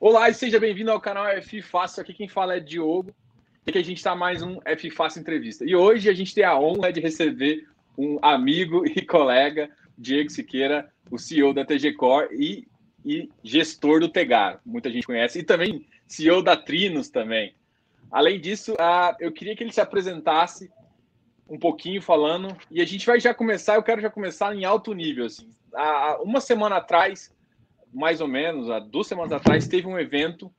Olá e seja bem-vindo ao canal F Fácil. Aqui quem fala é Diogo. E aqui a gente está mais um F Fácil Entrevista. E hoje a gente tem a honra de receber um amigo e colega, Diego Siqueira, o CEO da TG Core e, e gestor do Tegar. Muita gente conhece. E também CEO da Trinos também. Além disso, uh, eu queria que ele se apresentasse um pouquinho falando. E a gente vai já começar, eu quero já começar em alto nível. Assim. Há uma semana atrás mais ou menos, há duas semanas atrás, teve um evento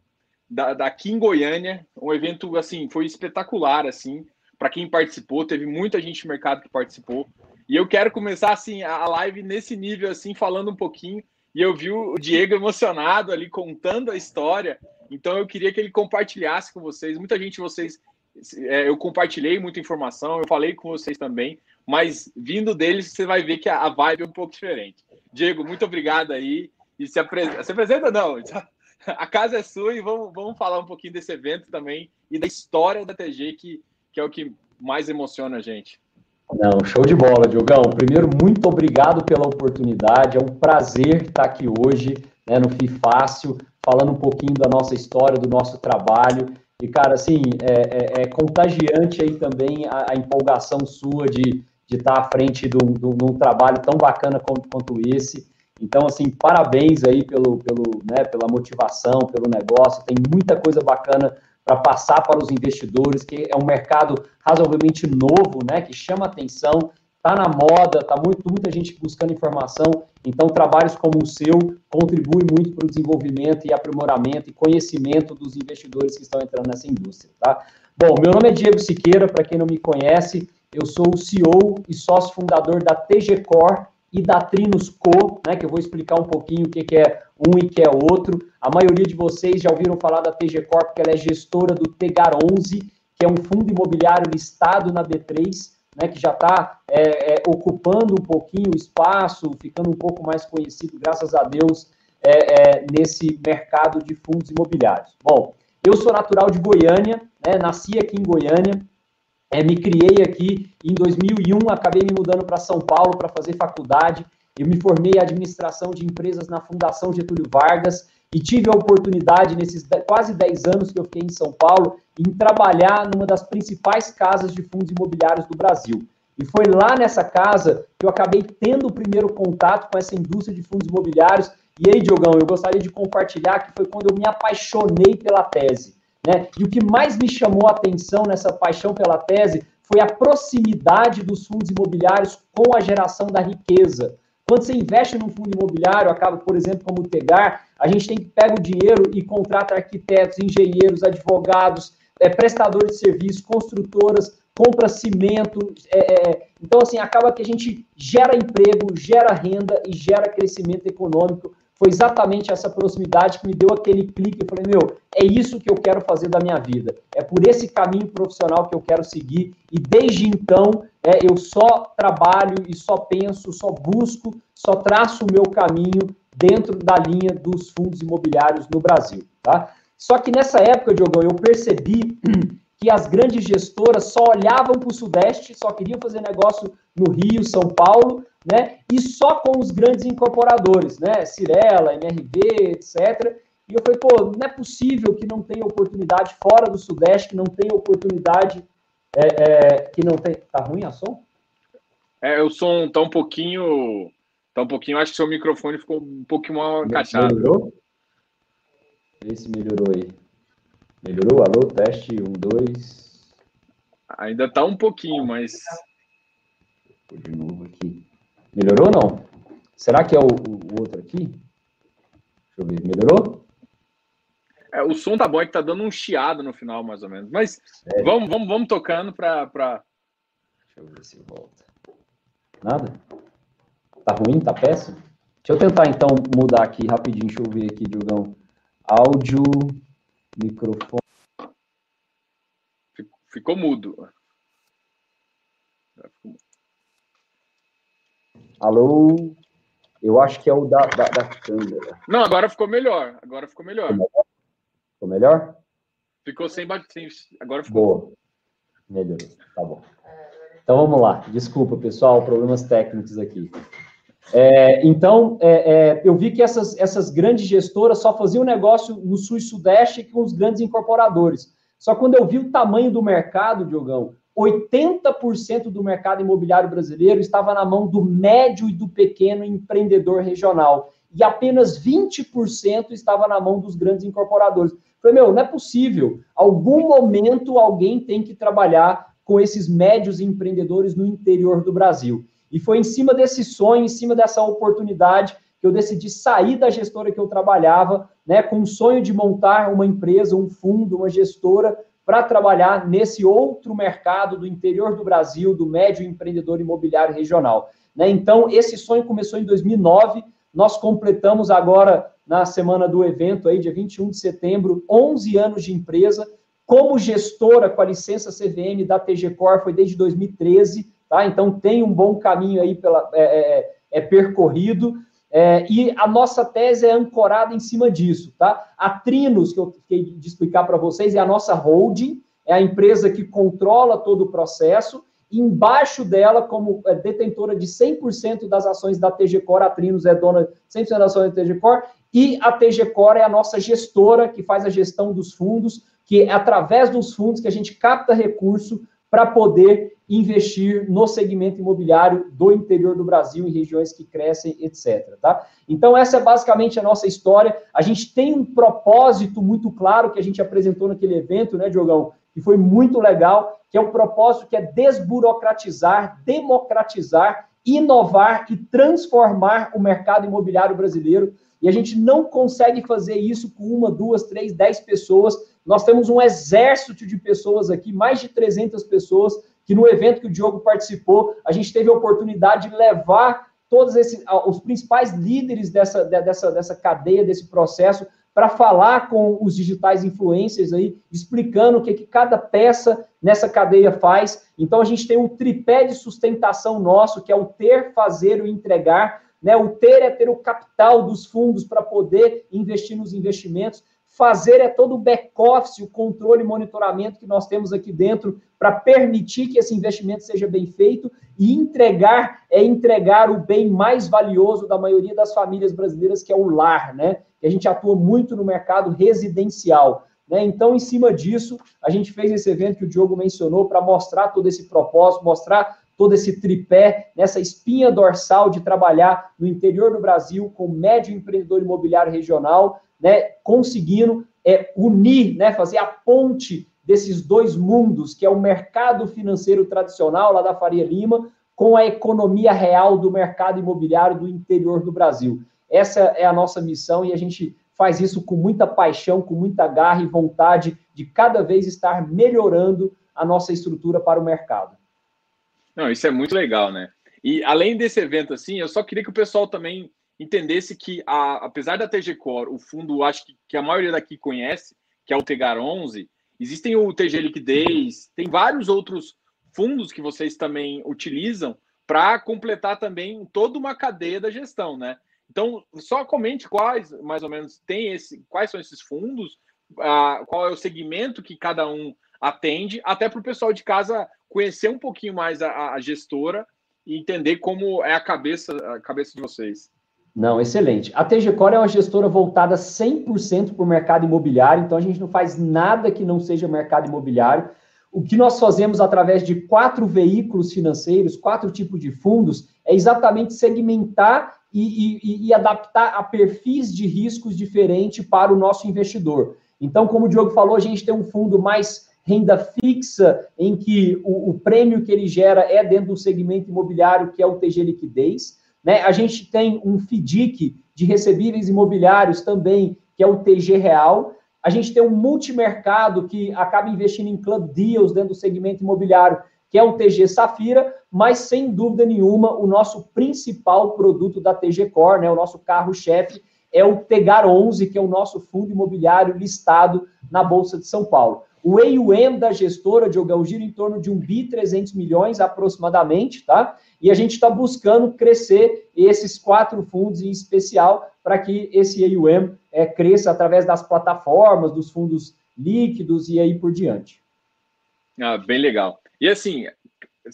da, daqui em Goiânia, um evento, assim, foi espetacular, assim, para quem participou, teve muita gente no mercado que participou, e eu quero começar, assim, a live nesse nível, assim, falando um pouquinho, e eu vi o Diego emocionado ali, contando a história, então eu queria que ele compartilhasse com vocês, muita gente, vocês, é, eu compartilhei muita informação, eu falei com vocês também, mas vindo deles, você vai ver que a, vibe é um pouco diferente. Diego, muito obrigado aí, e se apresenta. Se apresenta, não. A casa é sua e vamos, vamos falar um pouquinho desse evento também e da história da TG, que, que é o que mais emociona a gente. Não, show de bola, Diogão. Primeiro, muito obrigado pela oportunidade. É um prazer estar aqui hoje né, no FI Fácil, falando um pouquinho da nossa história, do nosso trabalho. E, cara, assim, é, é, é contagiante aí também a, a, empolgação sua de, de estar à frente de um, de um trabalho tão bacana quanto, quanto esse. Então, assim, parabéns aí pelo, pelo, né, pela motivação, pelo negócio. Tem muita coisa bacana para passar para os investidores, que é um mercado razoavelmente novo, né, que chama atenção, está na moda, está muito, muita gente buscando informação. Então, trabalhos como o seu contribuem muito para o desenvolvimento e aprimoramento e conhecimento dos investidores que estão entrando nessa indústria, tá? Bom, meu nome é Diego Siqueira, para quem não me conhece, eu sou o CEO e sócio fundador da TG Core, e da Trinos Co, né, que eu vou explicar um pouquinho o que, é um e que é outro. A maioria de vocês já ouviram falar da TG Corp, que ela é gestora do Tegar 11, que é um fundo imobiliário listado na B3, né, que já está é, é, ocupando um pouquinho o espaço, ficando um pouco mais conhecido, graças a Deus, é, é nesse mercado de fundos imobiliários. Bom, eu sou natural de Goiânia, né, nasci aqui em Goiânia, é, me criei aqui em 2001, acabei me mudando para São Paulo para fazer faculdade. Eu me formei em administração de empresas na Fundação Getúlio Vargas e tive a oportunidade, nesses quase 10 anos que eu fiquei em São Paulo, em trabalhar numa das principais casas de fundos imobiliários do Brasil. E foi lá nessa casa que eu acabei tendo o primeiro contato com essa indústria de fundos imobiliários. E aí, Diogão, eu gostaria de compartilhar que foi quando eu me apaixonei pela tese. Né? E o que mais me chamou a atenção nessa paixão pela tese foi a proximidade dos fundos imobiliários com a geração da riqueza. Quando você investe num fundo imobiliário, acaba, por exemplo, como o Tegar, a gente tem que pegar o dinheiro e contrata arquitetos, engenheiros, advogados, é, prestadores de serviços, construtoras, compra cimento. É, é, então, assim, acaba que a gente gera emprego, gera renda e gera crescimento econômico foi exatamente essa proximidade que me deu aquele clique. Eu falei, meu, é isso que eu quero fazer da minha vida. É por esse caminho profissional que eu quero seguir. E desde então, é, eu só trabalho e só penso, só busco, só traço o meu caminho dentro da linha dos fundos imobiliários no Brasil. Tá? Só que nessa época, Diogão, eu percebi que as grandes gestoras só olhavam para o Sudeste, só queriam fazer negócio no Rio, São Paulo, né? E só com os grandes incorporadores, né? Cirela, MRV, etc. E eu falei, pô, não é possível que não tenha oportunidade fora do Sudeste, que não tenha oportunidade, é, é, que não tem. Tá ruim a som? É, o som tá um pouquinho. Tá um pouquinho. Acho que seu microfone ficou um pouquinho mal encaixado. Melhorou? Vê se melhorou aí. Melhorou? Alô, teste, um, dois. Ainda tá um pouquinho, mas. Vou de novo aqui. Melhorou ou não? Será que é o, o, outro aqui? Deixa eu ver. Melhorou? É, o som tá bom, é que tá dando um chiado no final, mais ou menos. Mas vamos, vamos, vamos tocando para. Pra... Deixa eu ver se volta. Nada? Tá ruim? Tá péssimo? Deixa eu tentar então mudar aqui rapidinho. Deixa eu ver aqui, Diogão. Áudio, microfone. Ficou mudo. Ficou mudo. Alô? Eu acho que é o da, da, da câmera. Não, agora ficou melhor. Agora ficou melhor. Ficou melhor? Ficou sem bater. Agora ficou. Boa. Melhorou. Tá bom. Então vamos lá. Desculpa, pessoal, problemas técnicos aqui. É, então, é, é, eu vi que essas, essas grandes gestoras só faziam negócio no Sul e Sudeste com os grandes incorporadores. Só quando eu vi o tamanho do mercado, Diogão, 80% do mercado imobiliário brasileiro estava na mão do médio e do pequeno empreendedor regional. E apenas 20% estava na mão dos grandes incorporadores. Falei, meu, não é possível. Algum momento alguém tem que trabalhar com esses médios empreendedores no interior do Brasil. E foi em cima desse sonho, em cima dessa oportunidade, que eu decidi sair da gestora que eu trabalhava, né, com o sonho de montar uma empresa, um fundo, uma gestora, para trabalhar nesse outro mercado do interior do Brasil, do médio empreendedor imobiliário regional. Né? Então, esse sonho começou em 2009, nós completamos agora, na semana do evento, aí, dia 21 de setembro, 11 anos de empresa, como gestora com a licença CVM da TG Cor, foi desde 2013, tá? Então tem um bom caminho aí pela, é, é, é, é percorrido. É, e a nossa tese é ancorada em cima disso, tá? A Trinos, que eu fiquei de explicar para vocês, é a nossa holding, é a empresa que controla todo o processo, e embaixo dela, como é, detentora de 100% das ações da TG Core, a Trinos é dona de 100% das ações da TG Core, e a TG Core é a nossa gestora, que faz a gestão dos fundos, que é através dos fundos que a gente capta recurso para poder investir no segmento imobiliário do interior do Brasil, em regiões que crescem, etc. Tá? Então, essa é basicamente a nossa história. A gente tem um propósito muito claro que a gente apresentou naquele evento, né, Diogão? Que foi muito legal, que é um propósito que é desburocratizar, democratizar, inovar e transformar o mercado imobiliário brasileiro. E a gente não consegue fazer isso com uma, duas, três, dez pessoas. Nós temos um exército de pessoas aqui, mais de 300 pessoas, que no evento que o Diogo participou, a gente teve a oportunidade de levar todos esses, os principais líderes dessa, dessa, dessa cadeia, desse processo, para falar com os digitais influencers aí, explicando o que, que cada peça nessa cadeia faz. Então, a gente tem um tripé de sustentação nosso, que é o ter, fazer e entregar. Né? O ter é ter o capital dos fundos para poder investir nos investimentos. Fazer é todo o back-office, o controle e monitoramento que nós temos aqui dentro para permitir que esse investimento seja bem feito. E entregar é entregar o bem mais valioso da maioria das famílias brasileiras, que é o lar, né? A gente atua muito no mercado residencial. Né? Então, em cima disso, a gente fez esse evento que o Diogo mencionou para mostrar todo esse propósito, mostrar todo esse tripé, nessa espinha dorsal de trabalhar no interior do Brasil com médio empreendedor imobiliário regional, né, conseguindo é, unir, né, fazer a ponte desses dois mundos, que é o mercado financeiro tradicional lá da Faria Lima, com a economia real do mercado imobiliário do interior do Brasil. Essa é a nossa missão e a gente faz isso com muita paixão, com muita garra e vontade de cada vez estar melhorando a nossa estrutura para o mercado. Não, isso é muito legal, né? E além desse evento, assim, eu só queria que o pessoal também entendesse que, a, apesar da TG Core, o fundo, acho que, que a maioria daqui conhece, que é o Tegar 11, existem o TG Liquidez, tem vários outros fundos que vocês também utilizam para completar também toda uma cadeia da gestão, né? Então, só comente quais, mais ou menos, tem esse, quais são esses fundos, uh, qual é o segmento que cada um atende, até para o pessoal de casa conhecer um pouquinho mais a, a, gestora e entender como é a cabeça, a cabeça de vocês. Não, excelente. A TG Core é uma gestora voltada 100% para o mercado imobiliário, então a gente não faz nada que não seja mercado imobiliário. O que nós fazemos através de quatro veículos financeiros, quatro tipos de fundos, é exatamente segmentar e, e, e adaptar a perfis de riscos diferentes para o nosso investidor. Então, como o Diogo falou, a gente tem um fundo mais renda fixa, em que o, o prêmio que ele gera é dentro do segmento imobiliário, que é o TG Liquidez. Né? A gente tem um FDIC de recebíveis imobiliários também, que é o TG Real. A gente tem um multimercado que acaba investindo em club deals dentro do segmento imobiliário, que é o TG Safira, mas sem dúvida nenhuma, o nosso principal produto da TG Core, né, o nosso carro-chefe, é o Tegar 11, que é o nosso fundo imobiliário listado na Bolsa de São Paulo. O AUM da gestora, Diogão, gira em torno de 1 bi 300 milhões aproximadamente, tá? E a gente está buscando crescer esses quatro fundos em especial para que esse AUM é, cresça através das plataformas, dos fundos líquidos e aí por diante. Ah, bem legal. E assim,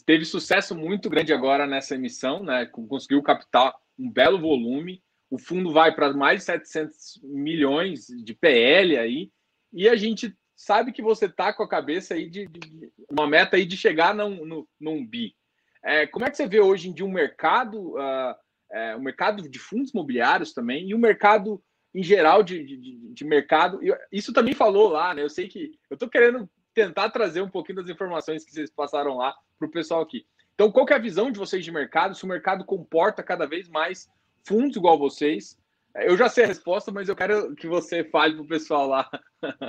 teve sucesso muito grande agora nessa emissão, né? Conseguiu captar um belo volume. O fundo vai para mais de 700 milhões de PL aí, e a gente sabe que você tá com a cabeça aí de, de uma meta aí de chegar num, num, num bi. É, como é que você vê hoje em dia um mercado, uh, é, o mercado de fundos imobiliários também, e o mercado em geral de, de, de mercado? Isso também falou lá, né? Eu sei que eu estou querendo tentar trazer um pouquinho das informações que vocês passaram lá para o pessoal aqui. Então, qual é a visão de vocês de mercado? Se o mercado comporta cada vez mais fundos igual vocês? Eu já sei a resposta, mas eu quero que você fale para o pessoal lá.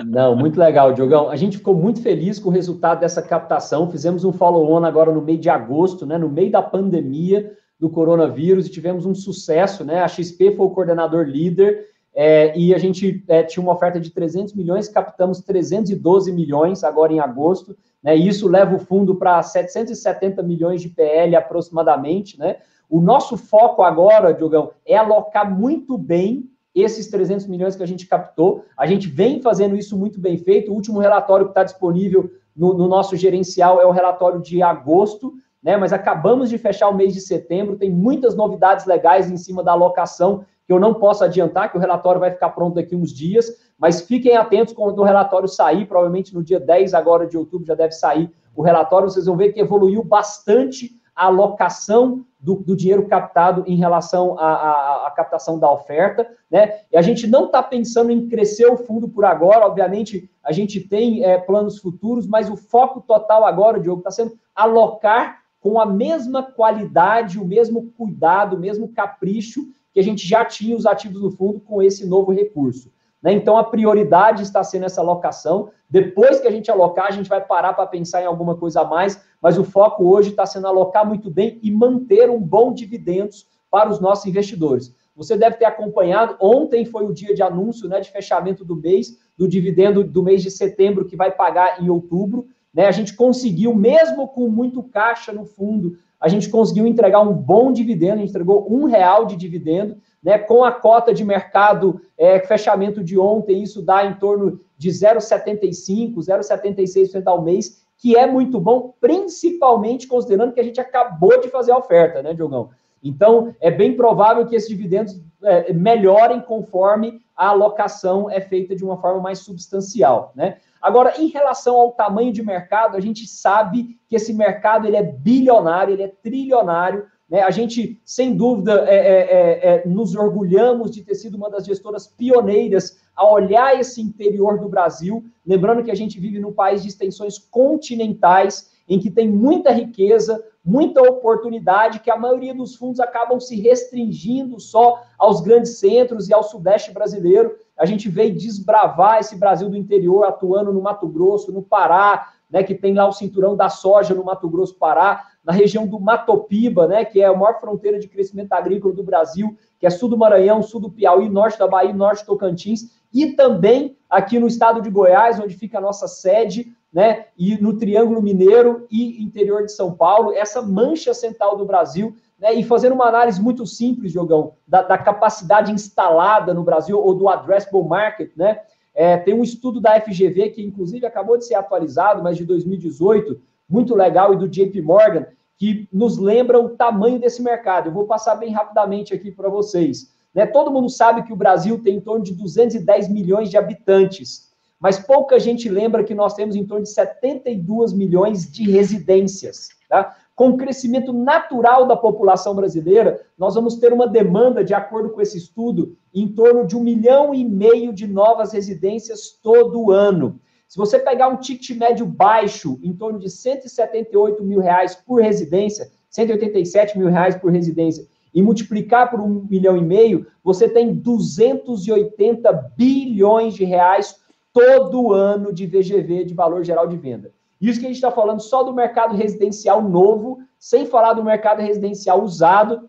Não, muito legal, Diogão. A gente ficou muito feliz com o resultado dessa captação. Fizemos um follow-on agora no meio de agosto, né, no meio da pandemia do coronavírus, e tivemos um sucesso. Né? A XP foi o coordenador líder é, e a gente é, tinha uma oferta de 300 milhões, captamos 312 milhões agora em agosto. Né? E isso leva o fundo para 770 milhões de PL aproximadamente, né? O nosso foco agora, Diogão, é alocar muito bem esses 300 milhões que a gente captou. A gente vem fazendo isso muito bem feito. O último relatório que está disponível no, no, nosso gerencial é o relatório de agosto, né? Mas acabamos de fechar o mês de setembro. Tem muitas novidades legais em cima da alocação que eu não posso adiantar, que o relatório vai ficar pronto daqui uns dias, mas fiquem atentos quando o relatório sair, provavelmente no dia 10 agora de outubro já deve sair o relatório, vocês vão ver que evoluiu bastante a alocação do, do dinheiro captado em relação à, à, à, captação da oferta, né? E a gente não está pensando em crescer o fundo por agora, obviamente a gente tem é, planos futuros, mas o foco total agora, Diogo, está sendo alocar com a mesma qualidade, o mesmo cuidado, o mesmo capricho que a gente já tinha os ativos no fundo com esse novo recurso. Né? Então, a prioridade está sendo essa alocação. Depois que a gente alocar, a gente vai parar para pensar em alguma coisa a mais, mas o foco hoje está sendo alocar muito bem e manter um bom dividendos para os nossos investidores. Você deve ter acompanhado, ontem foi o dia de anúncio, né, de fechamento do mês, do dividendo do mês de setembro, que vai pagar em outubro. Né? A gente conseguiu, mesmo com muito caixa no fundo, a gente conseguiu entregar um bom dividendo, a gente entregou um real de dividendo, né, com a cota de mercado, é, fechamento de ontem, isso dá em torno de 0,75%, 0,76% ao mês, que é muito bom, principalmente considerando que a gente acabou de fazer a oferta, né, Diogão? Então, é bem provável que esses dividendos é, melhorem conforme a alocação é feita de uma forma mais substancial, né? Agora, em relação ao tamanho de mercado, a gente sabe que esse mercado ele é bilionário, ele é trilionário, né? A gente, sem dúvida, é, é, é, é, nos orgulhamos de ter sido uma das gestoras pioneiras a olhar esse interior do Brasil. Lembrando que a gente vive num país de extensões continentais, em que tem muita riqueza, muita oportunidade, que a maioria dos fundos acabam se restringindo só aos grandes centros e ao sudeste brasileiro. A gente veio desbravar esse Brasil do interior, atuando no Mato Grosso, no Pará, né, que tem lá o cinturão da soja no Mato Grosso, Pará, na região do Matopiba, né, que é a maior fronteira de crescimento agrícola do Brasil, que é sul do Maranhão, sul do Piauí, norte da Bahia, norte do Tocantins, e também aqui no estado de Goiás, onde fica a nossa sede, né, e no Triângulo Mineiro e interior de São Paulo, essa mancha central do Brasil, né, e fazendo uma análise muito simples, Jogão, da, da capacidade instalada no Brasil, ou do addressable market, né, é, tem um estudo da FGV, que inclusive acabou de ser atualizado, mas de 2018, muito legal, e do JP Morgan, que nos lembra o tamanho desse mercado. Eu vou passar bem rapidamente aqui para vocês. Né? Todo mundo sabe que o Brasil tem em torno de 210 milhões de habitantes, mas pouca gente lembra que nós temos em torno de 72 milhões de residências. Tá? Com o crescimento natural da população brasileira, nós vamos ter uma demanda, de acordo com esse estudo, em torno de um milhão e meio de novas residências todo ano. Se você pegar um ticket médio baixo, em torno de 178 mil reais por residência, 187 mil reais por residência, e multiplicar por um milhão e meio, você tem 280 bilhões de reais todo ano de VGV, de valor geral de venda. Isso que a gente está falando só do mercado residencial novo, sem falar do mercado residencial usado,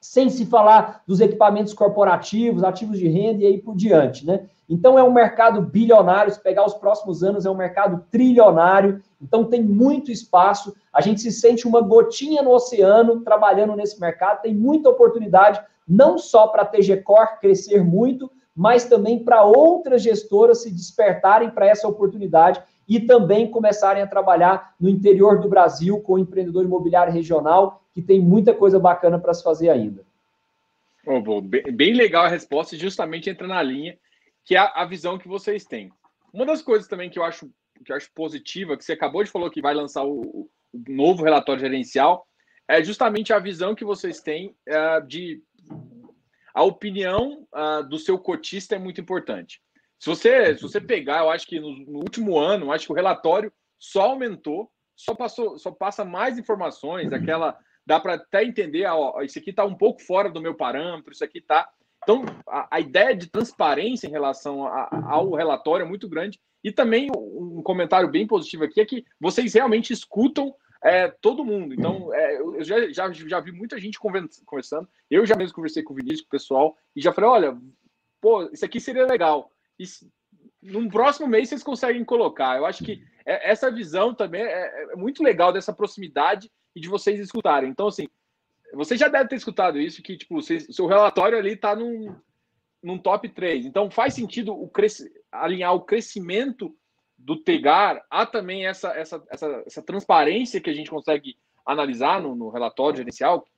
sem se falar dos equipamentos corporativos, ativos de renda e aí por diante, né? Então é um mercado bilionário, se pegar os próximos anos é um mercado trilionário, então tem muito espaço, a gente se sente uma gotinha no oceano trabalhando nesse mercado, tem muita oportunidade, não só para a TG Core crescer muito, mas também para outras gestoras se despertarem para essa oportunidade e também começarem a trabalhar no interior do Brasil com o empreendedor imobiliário regional, que tem muita coisa bacana para se fazer ainda. Oh, bem legal a resposta, justamente entra na linha, que é a visão que vocês têm. Uma das coisas também que eu acho, que eu acho positiva, que você acabou de falar que vai lançar o, o novo relatório gerencial, é justamente a visão que vocês têm uh, de. A opinião uh, do seu cotista é muito importante. Se você, se você pegar, eu acho que no, no último ano, acho que o relatório só aumentou, só passou, só passa mais informações, aquela dá para até entender, ó, isso aqui está um pouco fora do meu parâmetro, isso aqui está. Então, a, a, ideia de transparência em relação a, ao relatório é muito grande. E também um comentário bem positivo aqui é que vocês realmente escutam é, todo mundo. Então, é, eu já, já, já vi muita gente conversando. Eu já mesmo conversei com o Vinícius, com o pessoal, e já falei: olha, pô, isso aqui seria legal. E próximo mês vocês conseguem colocar. Eu acho que é, essa visão também é, é muito legal dessa proximidade e de vocês escutarem. Então, assim, você já deve ter escutado isso, que tipo, o seu relatório ali está num, num top 3. Então, faz sentido o alinhar o crescimento do Tegar a também essa, essa, essa, essa transparência que a gente consegue analisar no, no relatório gerencial?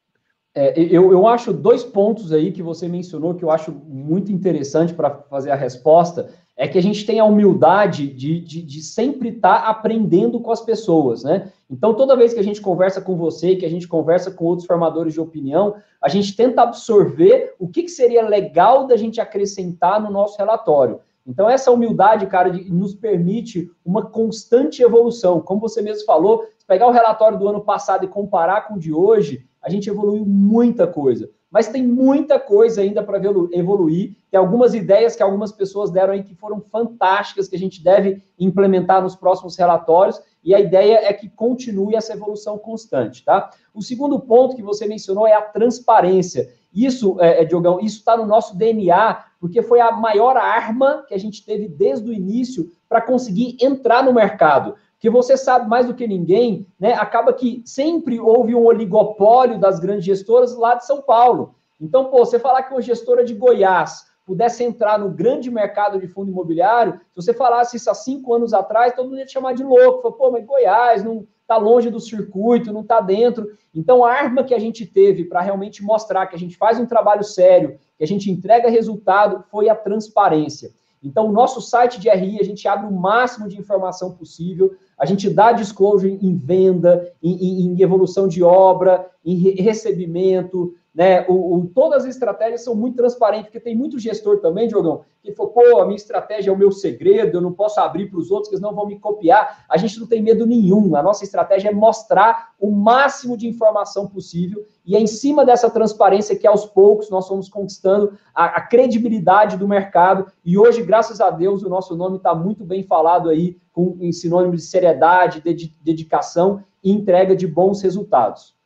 É, eu, eu acho dois pontos aí que você mencionou que eu acho muito interessante para fazer a resposta é que a gente tem a humildade de, de, de sempre estar tá aprendendo com as pessoas, né? Então, toda vez que a gente conversa com você, que a gente conversa com outros formadores de opinião, a gente tenta absorver o que, que seria legal da gente acrescentar no nosso relatório. Então, essa humildade, cara, nos permite uma constante evolução. Como você mesmo falou, se pegar o relatório do ano passado e comparar com o de hoje, a gente evoluiu muita coisa mas tem muita coisa ainda para evoluir. Tem algumas ideias que algumas pessoas deram aí que foram fantásticas, que a gente deve implementar nos próximos relatórios, e a ideia é que continue essa evolução constante, tá? O segundo ponto que você mencionou é a transparência. Isso, é, é Diogão, isso está no nosso DNA, porque foi a maior arma que a gente teve desde o início para conseguir entrar no mercado que você sabe mais do que ninguém, né? Acaba que sempre houve um oligopólio das grandes gestoras lá de São Paulo. Então, pô, você falar que uma gestora de Goiás pudesse entrar no grande mercado de fundo imobiliário, se você falasse isso há cinco anos atrás, todo mundo ia te chamar de louco. Falou, pô, mas Goiás não está longe do circuito, não está dentro. Então, a arma que a gente teve para realmente mostrar que a gente faz um trabalho sério, que a gente entrega resultado, foi a transparência. Então, o nosso site de RI, a gente abre o máximo de informação possível, a gente dá disclosure em venda, em, em, em evolução de obra, em re recebimento, né? O, o, todas as estratégias são muito transparentes, porque tem muito gestor também, Diogão, que falou, pô, a minha estratégia é o meu segredo, eu não posso abrir para os outros, que eles não vão me copiar. A gente não tem medo nenhum. A nossa estratégia é mostrar o máximo de informação possível, e é em cima dessa transparência que aos poucos nós vamos conquistando a, a credibilidade do mercado. E hoje, graças a Deus, o nosso nome está muito bem falado aí, com em sinônimo de seriedade, de dedicação e entrega de bons resultados.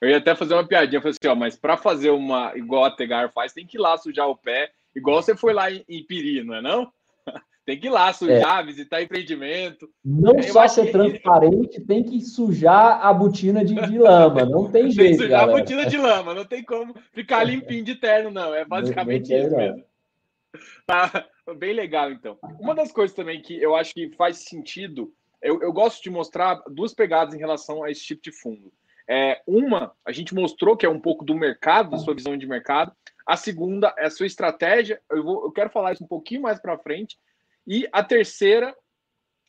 Eu ia até fazer uma piadinha, falei assim, ó, mas para fazer uma igual a Tegar faz, tem que ir lá sujar o pé, igual você foi lá em, em Piri, não é não? tem que ir lá sujar, é. visitar empreendimento. Não Eu só ser que... transparente, tem que sujar a botina de, de lama, não tem jeito, Tem que sujar galera. a botina de lama, não tem como ficar limpinho de terno, não, é basicamente não, não isso mesmo. Tá bem legal, então. Uma das coisas também que eu acho que faz sentido, eu, eu gosto de mostrar duas pegadas em relação a esse tipo de fundo. É, uma, a gente mostrou que é um pouco do mercado, da sua visão de mercado. A segunda é a sua estratégia. Eu, vou, eu quero falar isso um pouquinho mais para frente. E a terceira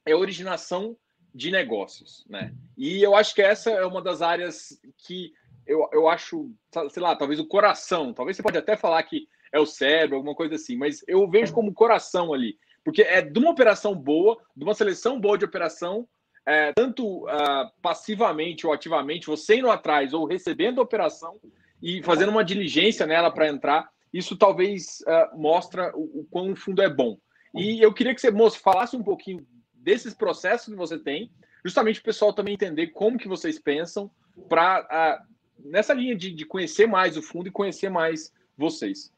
é a originação de negócios, né? E eu acho que essa é uma das áreas que eu, eu acho, sei lá, talvez o coração. Talvez você pode até falar que é o cérebro, alguma coisa assim, mas eu vejo como coração ali. Porque é de uma operação boa, de uma seleção boa de operação, é, tanto uh, passivamente ou ativamente, você indo atrás ou recebendo a operação e fazendo uma diligência nela para entrar, isso talvez uh, mostra o, o quão o fundo é bom. E eu queria que você, moço, falasse um pouquinho desses processos que você tem, justamente o pessoal também entender como que vocês pensam para uh, ah, nessa linha de, de conhecer mais o fundo e conhecer mais vocês.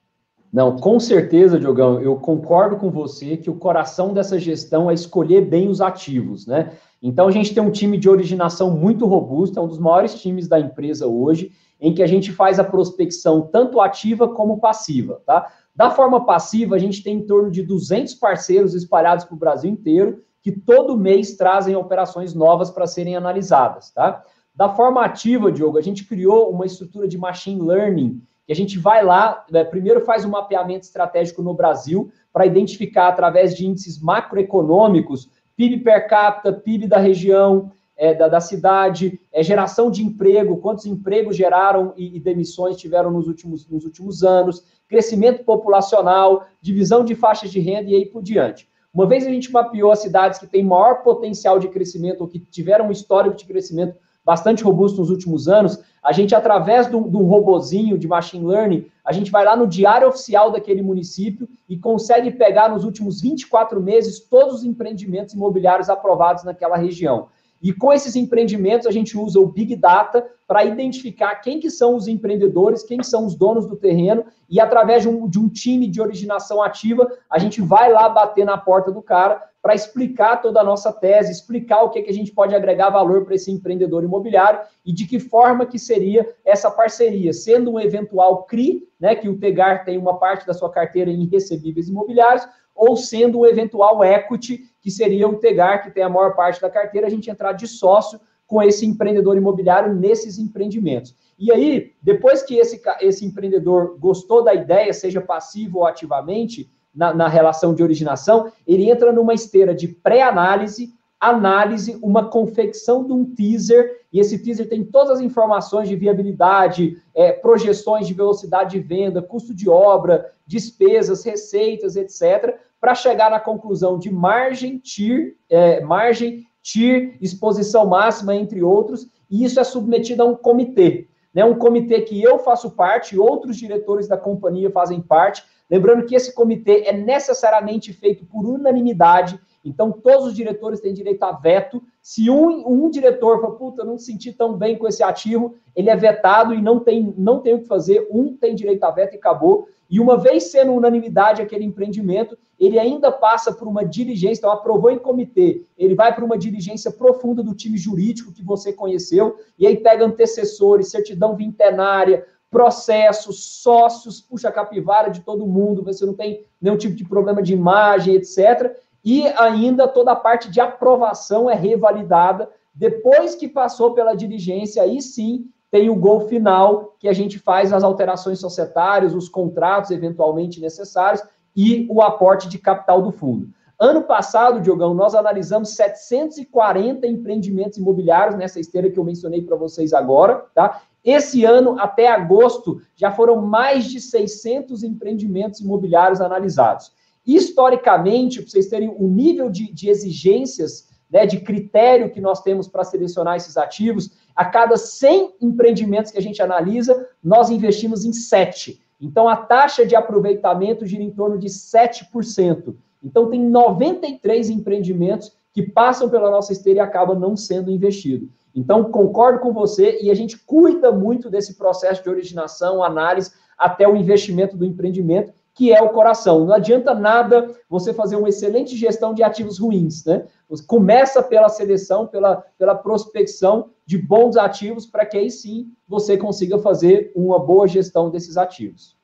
Não, com certeza, Diogão, eu concordo com você que o coração dessa gestão é escolher bem os ativos, né? Então a gente tem um time de originação muito robusto, é um dos maiores times da empresa hoje, em que a gente faz a prospecção tanto ativa como passiva, tá? Da forma passiva, a gente tem em torno de 200 parceiros espalhados para o Brasil inteiro, que todo mês trazem operações novas para serem analisadas, tá? Da forma ativa, Diogo, a gente criou uma estrutura de machine learning que a gente vai lá, né, primeiro faz um mapeamento estratégico no Brasil para identificar através de índices macroeconômicos, PIB per capita, PIB da região, é, da, da, cidade, é, geração de emprego, quantos empregos geraram e, e, demissões tiveram nos últimos, nos últimos anos, crescimento populacional, divisão de faixas de renda e aí por diante. Uma vez a gente mapeou as cidades que têm maior potencial de crescimento ou que tiveram um histórico de crescimento bastante robusto nos últimos anos, a gente, através do, do robozinho de machine learning, a gente vai lá no diário oficial daquele município e consegue pegar nos últimos 24 meses todos os empreendimentos imobiliários aprovados naquela região. E com esses empreendimentos, a gente usa o Big Data para identificar quem que são os empreendedores, quem são os donos do terreno, e através de um, de um time de originação ativa, a gente vai lá bater na porta do cara para explicar toda a nossa tese, explicar o que, que a gente pode agregar valor para esse empreendedor imobiliário e de que forma que seria essa parceria, sendo um eventual CRI, né, que o Tegar tem uma parte da sua carteira em recebíveis imobiliários, ou sendo um eventual equity, que seria o Tegar, que tem a maior parte da carteira, a gente entrar de sócio com esse empreendedor imobiliário nesses empreendimentos. E aí, depois que esse, esse empreendedor gostou da ideia, seja passivo ou ativamente, na, na relação de originação, ele entra numa esteira de pré-análise, análise, uma confecção de um teaser, e esse teaser tem todas as informações de viabilidade, é, projeções de velocidade de venda, custo de obra, despesas, receitas, etc., para chegar na conclusão de margem, TIR, é, margem, TIR, exposição máxima, entre outros, e isso é submetido a um comitê. Né, um comitê que eu faço parte, outros diretores da companhia fazem parte, Lembrando que esse comitê é necessariamente feito por unanimidade, então todos os diretores têm direito a veto. Se um, um diretor fala, puta, não senti tão bem com esse ativo, ele é vetado e não tem, não tem o que fazer, um tem direito a veto e acabou. E uma vez sendo unanimidade aquele empreendimento, ele ainda passa por uma diligência, então aprovou em comitê, ele vai para uma diligência profunda do time jurídico que você conheceu, e aí pega antecessores, certidão vintenária, processos, sócios, puxa a capivara de todo mundo, você não tem nenhum tipo de problema de imagem, etc. E ainda toda a parte de aprovação é revalidada. Depois que passou pela diligência, aí sim tem o gol final, que a gente faz as alterações societárias, os contratos eventualmente necessários e o aporte de capital do fundo. Ano passado, Diogão, nós analisamos 740 empreendimentos imobiliários nessa esteira que eu mencionei para vocês agora, tá? Esse ano, até agosto, já foram mais de 600 empreendimentos imobiliários analisados. Historicamente, para vocês terem o nível de, de exigências, né, de critério que nós temos para selecionar esses ativos, a cada 100 empreendimentos que a gente analisa, nós investimos em 7. Então, a taxa de aproveitamento gira em torno de 7%. Então, tem 93 empreendimentos que passam pela nossa esteira e acabam não sendo investidos. Então, concordo com você e a gente cuida muito desse processo de originação, análise, até o investimento do empreendimento, que é o coração. Não adianta nada você fazer uma excelente gestão de ativos ruins, né? Você começa pela seleção, pela, pela prospecção de bons ativos, para que aí sim você consiga fazer uma boa gestão desses ativos.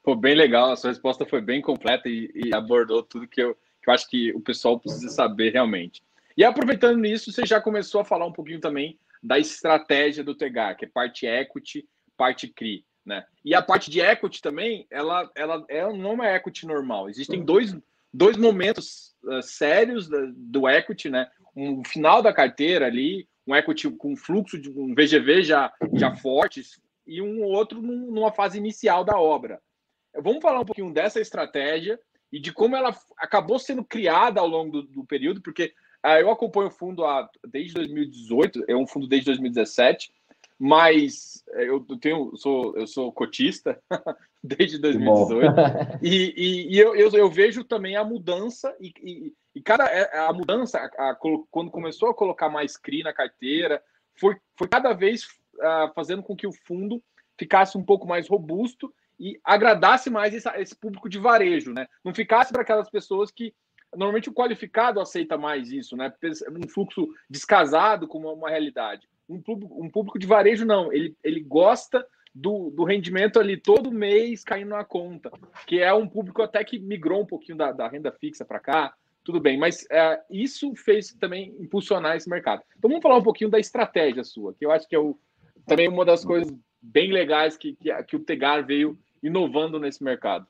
Pô, bem legal, a sua resposta foi bem completa e, e abordou tudo que eu, que eu acho que o pessoal precisa saber realmente. E aproveitando nisso, você já começou a falar um pouquinho também da estratégia do TEGAR, que é parte equity, parte CRI. Né? E a parte de equity também, ela, ela é, não é equity normal. Existem dois, dois momentos uh, sérios da, do equity, né? Um final da carteira ali, um equity com fluxo de um VGV já, já forte e um outro numa fase inicial da obra. Vamos falar um pouquinho dessa estratégia e de como ela acabou sendo criada ao longo do, do período, porque ah, eu acompanho o fundo há, desde 2018, é um fundo desde 2017, mas é, eu tenho, sou, eu sou cotista desde 2018 e, e, e eu, eu, eu, vejo também a mudança e, e, e cada é, a mudança a, a, quando começou a colocar mais CRI na carteira foi, foi cada vez uh, fazendo com que o fundo ficasse um pouco mais robusto e agradasse mais esse, esse público de varejo, né? Não ficasse para aquelas pessoas que Normalmente o qualificado aceita mais isso, né? Um fluxo descasado com uma, uma realidade. Um público, um público de varejo, não. Ele, ele gosta do, do rendimento ali todo mês caindo na conta, que é um público até que migrou um pouquinho da, da renda fixa para cá, tudo bem, mas é, isso fez também impulsionar esse mercado. Então vamos falar um pouquinho da estratégia sua, que eu acho que é o, também uma das coisas bem legais que, que, que o Tegar veio inovando nesse mercado.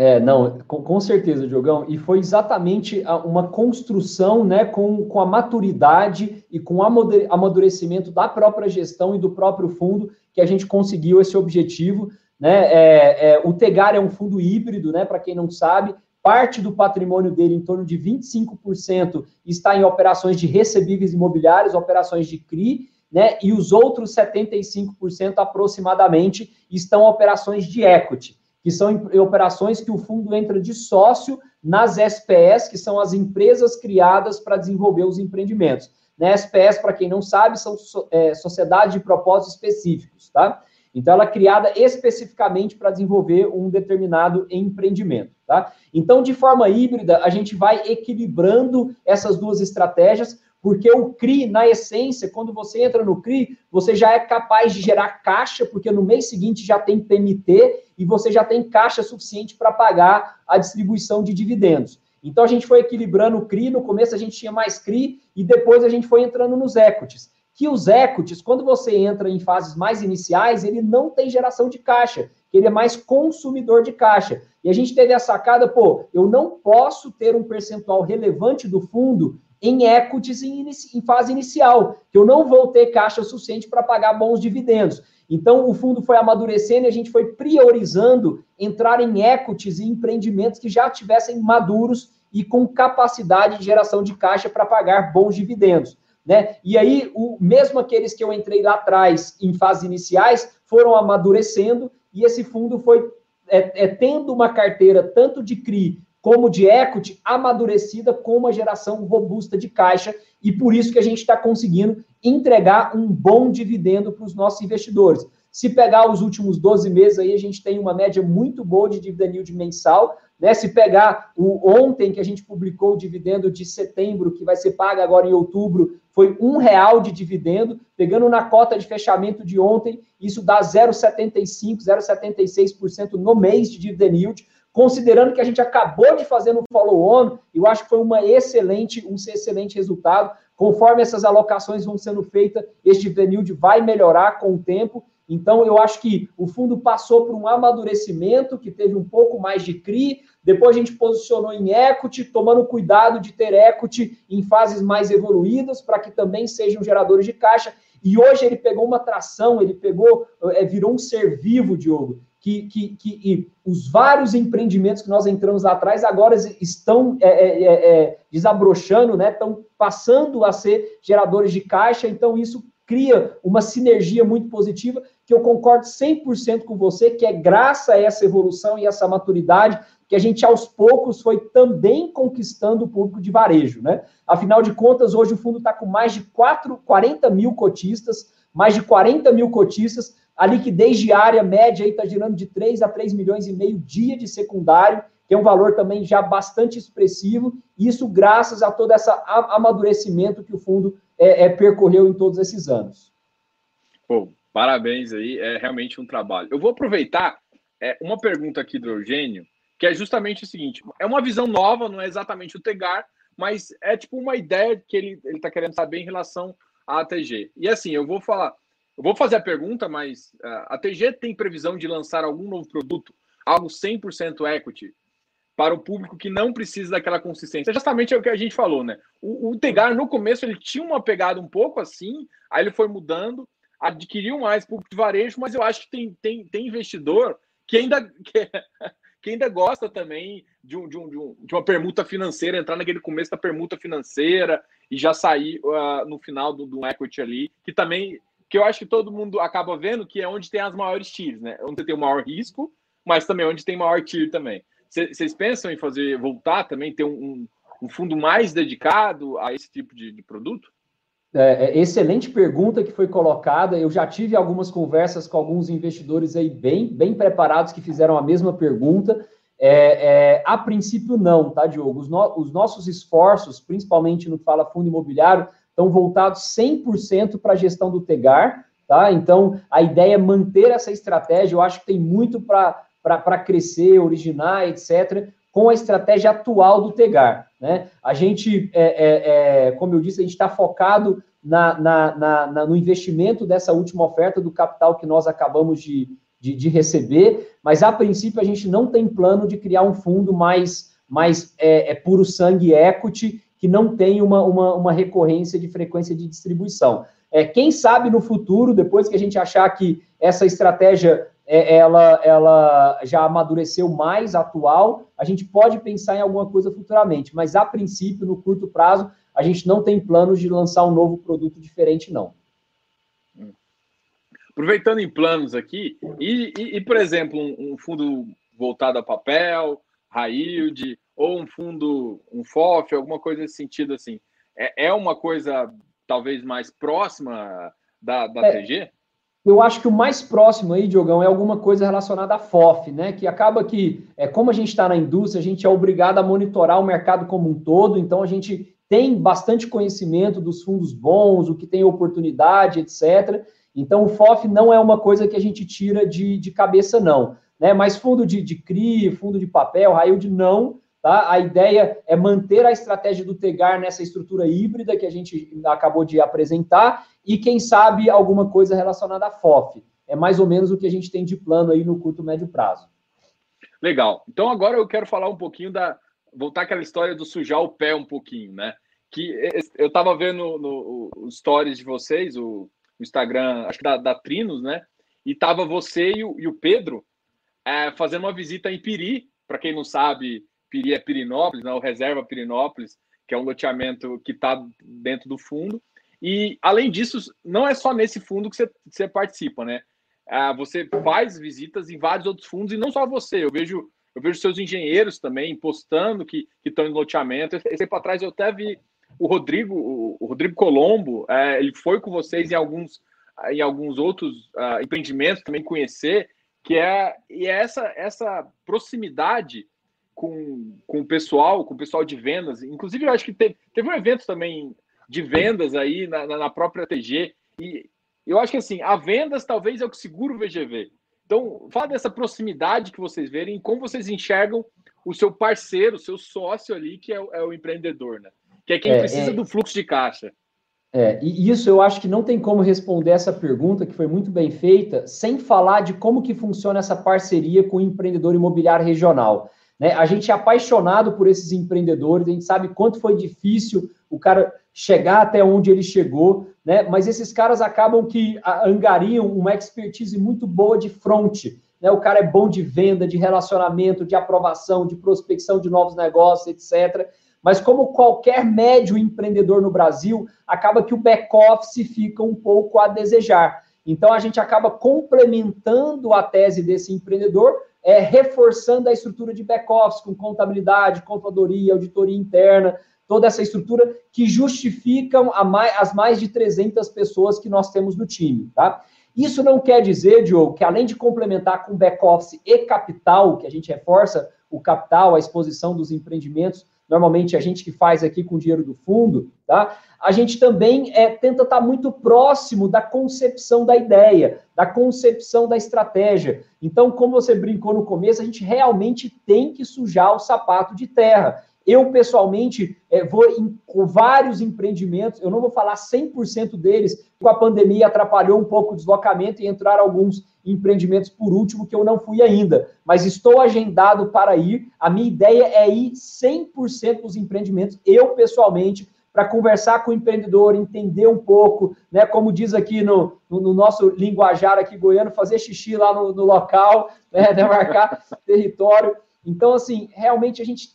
É, não, com, com, certeza, Diogão. E foi exatamente uma construção né, com, com a maturidade e com o amadurecimento da própria gestão e do próprio fundo que a gente conseguiu esse objetivo. Né? É, é, o Tegar é um fundo híbrido, né? Para quem não sabe, parte do patrimônio dele, em torno de 25%, está em operações de recebíveis imobiliários, operações de CRI, né? E os outros 75% aproximadamente estão operações de equity que são operações que o fundo entra de sócio nas SPS, que são as empresas criadas para desenvolver os empreendimentos. Né? SPS, para quem não sabe, são é, sociedades de propósitos específicos, tá? Então, ela é criada especificamente para desenvolver um determinado empreendimento, tá? Então, de forma híbrida, a gente vai equilibrando essas duas estratégias porque o CRI, na essência, quando você entra no CRI, você já é capaz de gerar caixa, porque no mês seguinte já tem PMT e você já tem caixa suficiente para pagar a distribuição de dividendos. Então a gente foi equilibrando o CRI, no começo a gente tinha mais CRI e depois a gente foi entrando nos equities. Que os equities, quando você entra em fases mais iniciais, ele não tem geração de caixa, ele é mais consumidor de caixa. E a gente teve a sacada, pô, eu não posso ter um percentual relevante do fundo em equities em, em fase inicial, que eu não vou ter caixa suficiente para pagar bons dividendos. Então, o fundo foi amadurecendo e a gente foi priorizando entrar em equities e empreendimentos que já tivessem maduros e com capacidade de geração de caixa para pagar bons dividendos. Né? E aí, o, mesmo aqueles que eu entrei lá atrás, em fases iniciais, foram amadurecendo e esse fundo foi é, é, tendo uma carteira tanto de CRI como de equity amadurecida com uma geração robusta de caixa e por isso que a gente está conseguindo entregar um bom dividendo para os nossos investidores. Se pegar os últimos 12 meses aí, a gente tem uma média muito boa de dividend yield mensal, né? Se pegar o ontem que a gente publicou o dividendo de setembro, que vai ser pago agora em outubro, foi um real de dividendo, pegando na cota de fechamento de ontem, isso dá 0,75, 0,76% no mês de dividend yield considerando que a gente acabou de fazer no follow-on, eu acho que foi uma excelente, um excelente resultado. Conforme essas alocações vão sendo feitas, este dividend vai melhorar com o tempo. Então, eu acho que o fundo passou por um amadurecimento, que teve um pouco mais de CRI, depois a gente posicionou em equity, tomando cuidado de ter equity em fases mais evoluídas, para que também sejam geradores de caixa. E hoje ele pegou uma tração, ele pegou, é, virou um ser vivo, Diogo que, que, que os vários empreendimentos que nós entramos lá atrás agora estão é, é, é, é, desabrochando, né? estão passando a ser geradores de caixa, então isso cria uma sinergia muito positiva, que eu concordo 100% com você, que é graças a essa evolução e essa maturidade que a gente aos poucos foi também conquistando o público de varejo, né? Afinal de contas, hoje o fundo está com mais de 4, 40 mil cotistas, mais de 40 mil cotistas, a liquidez diária média está girando de 3 a 3 milhões e meio dia de secundário, que é um valor também já bastante expressivo, isso graças a todo esse amadurecimento que o fundo é, é, percorreu em todos esses anos. Pô, parabéns aí, é realmente um trabalho. Eu vou aproveitar é, uma pergunta aqui do Eugênio, que é justamente o seguinte: é uma visão nova, não é exatamente o Tegar, mas é tipo uma ideia que ele está querendo saber em relação à ATG. E assim, eu vou falar. Eu vou fazer a pergunta, mas uh, a TG tem previsão de lançar algum novo produto, algo 100% equity, para o público que não precisa daquela consistência. Justamente é o que a gente falou, né? O, o Tegar, no começo, ele tinha uma pegada um pouco assim, aí ele foi mudando, adquiriu mais público de varejo, mas eu acho que tem, tem, tem investidor que ainda, que, que ainda gosta também de, um, de, um, de, uma permuta financeira, entrar naquele começo da permuta financeira e já sair uh, no final do, do equity ali, que também que eu acho que todo mundo acaba vendo que é onde tem as maiores tiers, né? Onde tem o maior risco, mas também onde tem maior tier também. Vocês pensam em fazer voltar também, ter um, um fundo mais dedicado a esse tipo de, de produto? É, é, excelente pergunta que foi colocada. Eu já tive algumas conversas com alguns investidores aí bem, bem preparados que fizeram a mesma pergunta. É, é, a princípio, não, tá, Diogo? Os, no, os nossos esforços, principalmente no Fala Fundo Imobiliário, estão voltados 100% para a gestão do Tegar, tá? Então, a ideia é manter essa estratégia, eu acho que tem muito para crescer, originar, etc. com a estratégia atual do Tegar. Né? A gente, é, é, é, como eu disse, a gente está focado na, na, na, no investimento dessa última oferta do capital que nós acabamos de, de, de, receber, mas a princípio a gente não tem plano de criar um fundo mais, mais é, é puro sangue equity, que não tem uma, uma, uma recorrência de frequência de distribuição. É, quem sabe no futuro, depois que a gente achar que essa estratégia é, ela, ela já amadureceu mais atual, a gente pode pensar em alguma coisa futuramente, mas a princípio, no curto prazo, a gente não tem planos de lançar um novo produto diferente, não. Aproveitando em planos aqui, e, e, e por exemplo, um, um, fundo voltado a papel, high yield, ou um fundo, um FOF, alguma coisa nesse sentido assim, é, é uma coisa talvez mais próxima da, da é, TG? Eu acho que o mais próximo aí, Diogão, é alguma coisa relacionada à FOF, né? Que acaba que, é, como a gente está na indústria, a gente é obrigado a monitorar o mercado como um todo, então a gente tem bastante conhecimento dos fundos bons, o que tem oportunidade, etc. Então, o FOF não é uma coisa que a gente tira de, de cabeça, não. Né? Mas fundo de, de CRI, fundo de papel, raio de não, Tá? A ideia é manter a estratégia do Tegar nessa estrutura híbrida que a gente acabou de apresentar e, quem sabe, alguma coisa relacionada à FOF. É mais ou menos o que a gente tem de plano aí no curto médio prazo. Legal. Então agora eu quero falar um pouquinho da. voltar aquela história do sujar o pé um pouquinho, né? Que eu estava vendo no, no, stories de vocês, o, o Instagram, acho que da, da, Trinos, né? E tava você e o, e o Pedro é, fazendo uma visita em Piri. Para quem não sabe, Piri é Pirinópolis, né, o Reserva Pirinópolis, que é um loteamento que está dentro do fundo. E, além disso, não é só nesse fundo que você, você participa, né? Ah, você faz visitas em vários outros fundos, e não só você. Eu vejo, eu vejo seus engenheiros também postando que estão em loteamento. Esse tempo atrás eu até vi o Rodrigo, o, Rodrigo Colombo, é, ele foi com vocês em alguns, em alguns outros uh, empreendimentos também conhecer, que é, e é essa, essa proximidade com, com o pessoal, com o pessoal de vendas. Inclusive, eu acho que teve, teve um evento também de vendas aí na, na própria TG. E eu acho que assim, a vendas talvez é o que segura o VGV. Então, fala dessa proximidade que vocês verem e como vocês enxergam o seu parceiro, o seu sócio ali, que é o, é o empreendedor, né? Que é quem é, precisa é... do fluxo de caixa. É, e isso eu acho que não tem como responder essa pergunta, que foi muito bem feita, sem falar de como que funciona essa parceria com o empreendedor imobiliário regional. Né? A gente é apaixonado por esses empreendedores, a gente sabe quanto foi difícil o cara chegar até onde ele chegou, né? mas esses caras acabam que angariam uma expertise muito boa de front. Né? O cara é bom de venda, de relacionamento, de aprovação, de prospecção de novos negócios, etc. Mas como qualquer médio empreendedor no Brasil, acaba que o back-office fica um pouco a desejar. Então a gente acaba complementando a tese desse empreendedor é, reforçando a estrutura de back-office com contabilidade, contadoria, auditoria interna, toda essa estrutura que justificam mais, as mais de 300 pessoas que nós temos no time, tá? Isso não quer dizer, Diogo, que além de complementar com back-office e capital, que a gente reforça o capital, a exposição dos empreendimentos, normalmente a gente que faz aqui com o dinheiro do fundo, tá? A gente também é, tenta estar muito próximo da concepção da ideia, da concepção da estratégia. Então, como você brincou no começo, a gente realmente tem que sujar o sapato de terra. Eu, pessoalmente, é, vou em vários empreendimentos, eu não vou falar 100% deles, com a pandemia atrapalhou um pouco o deslocamento e entraram alguns empreendimentos por último que eu não fui ainda, mas estou agendado para ir. A minha ideia é ir 100% dos empreendimentos, eu pessoalmente, para conversar com o empreendedor, entender um pouco, né, como diz aqui no, no, no nosso linguajar aqui goiano, fazer xixi lá no, no local, né, demarcar território. Então, assim, realmente a gente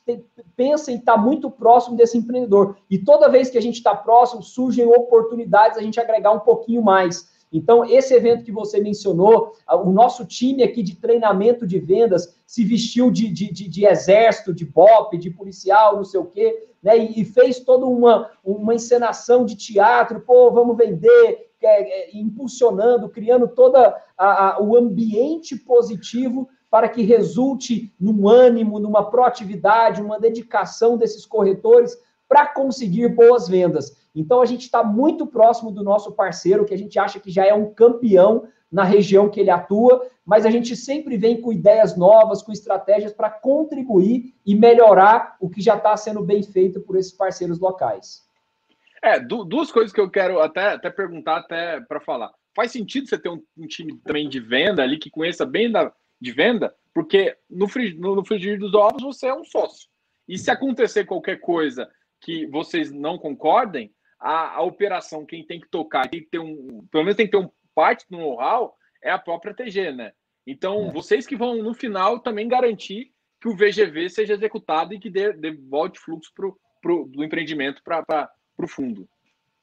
pensa em estar muito próximo desse empreendedor. E toda vez que a gente está próximo, surgem oportunidades a gente agregar um pouquinho mais. Então, esse evento que você mencionou, o nosso time aqui de treinamento de vendas se vestiu de, de, de, de exército, de BOP, de policial, não sei o quê, né? E, e fez toda uma, uma encenação de teatro, pô, vamos vender, é, é, impulsionando, criando todo o ambiente positivo para que resulte num ânimo, numa proatividade, uma dedicação desses corretores para conseguir boas vendas. Então a gente está muito próximo do nosso parceiro, que a gente acha que já é um campeão na região que ele atua, mas a gente sempre vem com ideias novas, com estratégias para contribuir e melhorar o que já está sendo bem feito por esses parceiros locais. É, duas coisas que eu quero até, até perguntar, até para falar. Faz sentido você ter um, um, time também de venda ali que conheça bem da, de venda, porque no, no, no frigir dos ovos você é um sócio. E se acontecer qualquer coisa que vocês não concordem, a, a operação, quem tem que tocar, tem que ter um, pelo menos tem que ter um parte do know-how, é a própria TG, né? Então, é. vocês que vão, no final, também garantir que o VGV seja executado e que dê, dê volte fluxo pro, pro, do empreendimento para o fundo.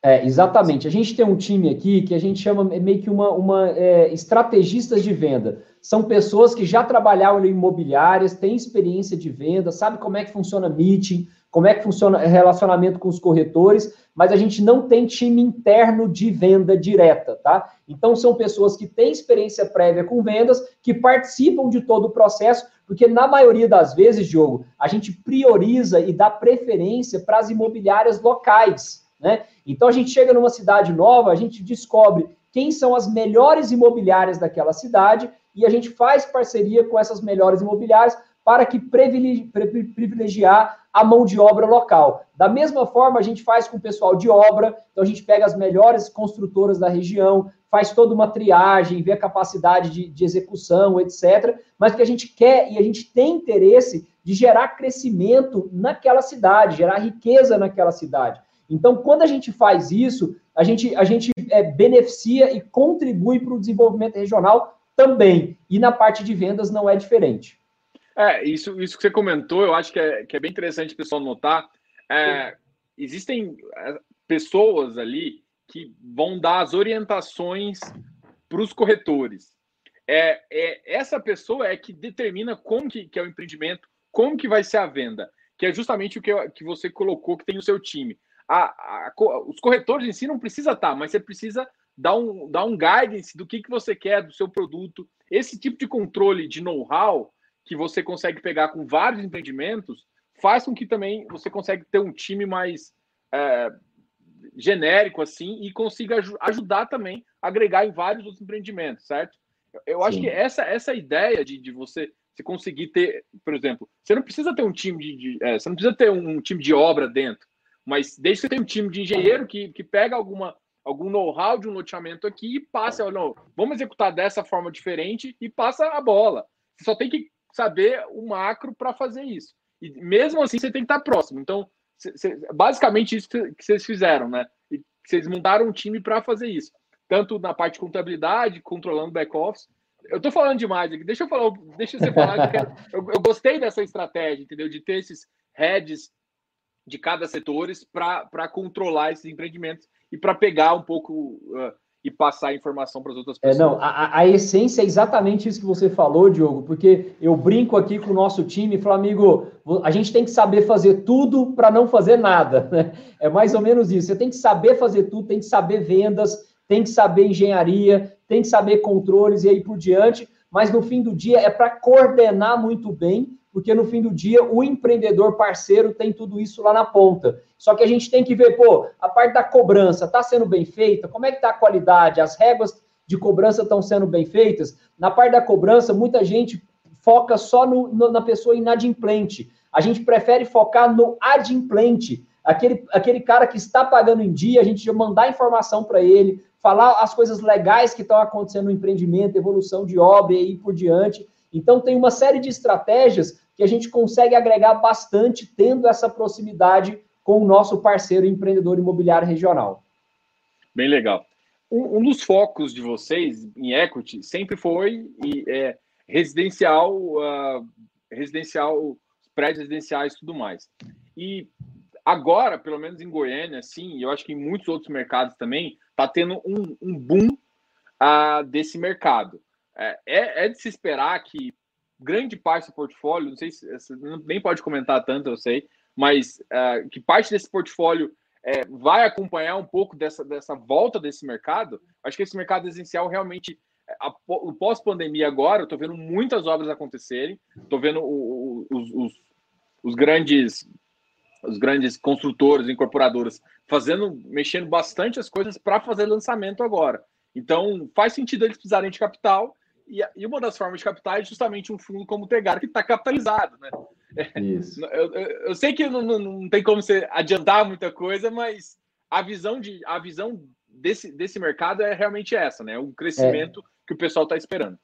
É, exatamente. A gente tem um time aqui que a gente chama meio que uma, uma é, estrategistas de venda. São pessoas que já trabalharam em imobiliárias, têm experiência de venda, sabe como é que funciona meeting, como é que funciona relacionamento com os corretores, mas a gente não tem time interno de venda direta, tá? Então são pessoas que têm experiência prévia com vendas, que participam de todo o processo, porque na maioria das vezes, Diogo, a gente prioriza e dá preferência para as imobiliárias locais, né? Então a gente chega numa cidade nova, a gente descobre quem são as melhores imobiliárias daquela cidade e a gente faz parceria com essas melhores imobiliárias para que privilegiar a mão de obra local. Da mesma forma, a gente faz com o pessoal de obra, então a gente pega as melhores construtoras da região, faz toda uma triagem, vê a capacidade de, de execução, etc. Mas que a gente quer e a gente tem interesse de gerar crescimento naquela cidade, gerar riqueza naquela cidade. Então, quando a gente faz isso, a gente, a gente é, beneficia e contribui para o desenvolvimento regional também. E na parte de vendas não é diferente. É, isso, isso que você comentou, eu acho que é, que é bem interessante o pessoal notar. É, existem é, pessoas ali que vão dar as orientações para os corretores. É, é, essa pessoa é que determina como que, que, é o empreendimento, como que vai ser a venda, que é justamente o que, que você colocou que tem no seu time. A, a, os corretores em si não precisa estar, mas você precisa dar um, dar um guidance do que, que você quer do seu produto. Esse tipo de controle de know-how que você consegue pegar com vários empreendimentos, faz com que também você consegue ter um time mais é, genérico assim e consiga aj ajudar também a agregar em vários outros empreendimentos, certo? Eu acho que essa essa ideia de, de você se conseguir ter, por exemplo, você não precisa ter um time de, de é, você não precisa ter um, time de obra dentro, mas desde que você tenha um time de engenheiro que, que pega alguma algum know-how de um loteamento aqui e passa, não, vamos executar dessa forma diferente e passa a bola. Você só tem que saber o macro para fazer isso. E mesmo assim, você tem que estar próximo. Então, cê, basicamente isso que vocês fizeram, né? E vocês montaram um time para fazer isso. Tanto na parte de contabilidade, controlando back-office. Eu estou falando demais aqui. Deixa eu falar, deixa você falar. eu, eu, gostei dessa estratégia, entendeu? De ter esses heads de cada setores para controlar esses empreendimentos e para pegar um pouco uh, e passar a informação para as outras pessoas. É, não, a, a, essência é exatamente isso que você falou, Diogo, porque eu brinco aqui com o nosso time e falo, amigo, a gente tem que saber fazer tudo para não fazer nada. Né? É mais ou menos isso. Você tem que saber fazer tudo, tem que saber vendas, tem que saber engenharia, tem que saber controles e aí por diante, mas no fim do dia é para coordenar muito bem porque no fim do dia o empreendedor parceiro tem tudo isso lá na ponta. Só que a gente tem que ver, pô, a parte da cobrança está sendo bem feita? Como é que está a qualidade? As regras de cobrança estão sendo bem feitas? Na parte da cobrança, muita gente foca só no, no, na pessoa inadimplente. A gente prefere focar no adimplente, aquele, aquele cara que está pagando em dia, a gente mandar informação para ele, falar as coisas legais que estão acontecendo no empreendimento, evolução de obra e aí por diante. Então, tem uma série de estratégias que a gente consegue agregar bastante tendo essa proximidade com o nosso parceiro empreendedor imobiliário regional. Bem legal. Um, um dos focos de vocês em equity sempre foi é, residencial, uh, residencial, prédios residenciais e tudo mais. E agora, pelo menos em Goiânia, sim, eu acho que em muitos outros mercados também, está tendo um, um boom uh, desse mercado. É, é, é, de se esperar que grande parte do portfólio, não sei se nem pode comentar tanto, eu sei, mas uh, que parte desse portfólio é, vai acompanhar um pouco dessa, dessa volta desse mercado. Acho que esse mercado residencial realmente, a, o pós-pandemia agora, eu estou vendo muitas obras acontecerem, estou vendo o, o, os, os, os, grandes os grandes construtores, incorporadoras, fazendo, mexendo bastante as coisas para fazer lançamento agora. Então, faz sentido eles precisarem de capital, e, e, uma das formas de capital é justamente um fundo como o Tegar, que está capitalizado, né? Isso. Eu, eu, eu sei que não, não, não, tem como você adiantar muita coisa, mas a visão, de, a visão desse, desse mercado é realmente essa, né? O crescimento é. que o pessoal está esperando.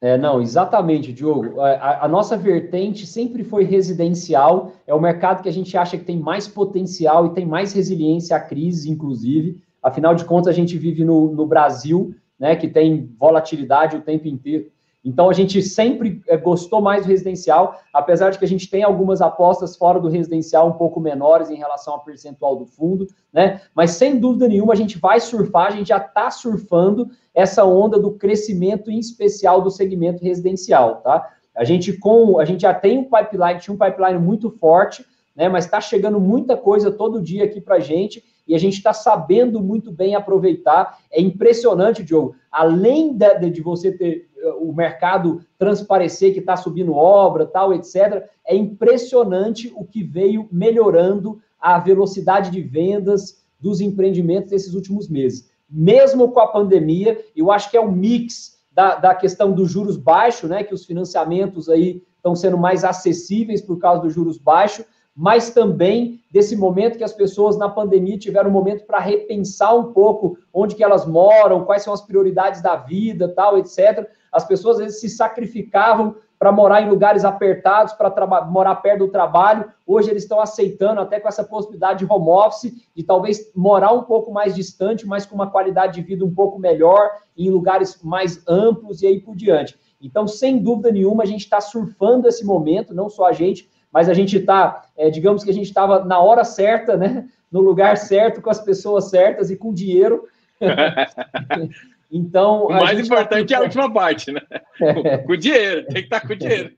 É, não, exatamente, Diogo. A, a, nossa vertente sempre foi residencial, é o mercado que a gente acha que tem mais potencial e tem mais resiliência à crise, inclusive. Afinal de contas, a gente vive no, no Brasil, né, que tem volatilidade o tempo inteiro. Então, a gente sempre é, gostou mais do residencial, apesar de que a gente tem algumas apostas fora do residencial um pouco menores em relação ao percentual do fundo, né? Mas, sem dúvida nenhuma, a gente vai surfar, a gente já está surfando essa onda do crescimento, em especial do segmento residencial, tá? A gente, com, a gente já tem um pipeline, tinha um pipeline muito forte, né? Mas está chegando muita coisa todo dia aqui para a gente, e a gente está sabendo muito bem aproveitar. É impressionante, Diogo. Além de, de você ter eh, o mercado transparecer que está subindo obra, tal, etc., é impressionante o que veio melhorando a velocidade de vendas dos empreendimentos nesses últimos meses. Mesmo com a pandemia, eu acho que é um mix da, da questão dos juros baixos, né? Que os financiamentos aí estão sendo mais acessíveis por causa dos juros baixos, mas também desse momento que as pessoas na pandemia tiveram um momento para repensar um pouco onde que elas moram, quais são as prioridades da vida, tal, etc. As pessoas às vezes se sacrificavam para morar em lugares apertados, para morar perto do trabalho. Hoje eles estão aceitando até com essa possibilidade de home office, de talvez morar um pouco mais distante, mas com uma qualidade de vida um pouco melhor, em lugares mais amplos e aí por diante. Então, sem dúvida nenhuma, a gente está surfando esse momento, não só a gente, mas a gente está, é, digamos que a gente estava na hora certa, né? No lugar certo, com as pessoas certas e com dinheiro. então. O mais importante tá... é a última parte, né? É. Com dinheiro, tem que estar tá com dinheiro.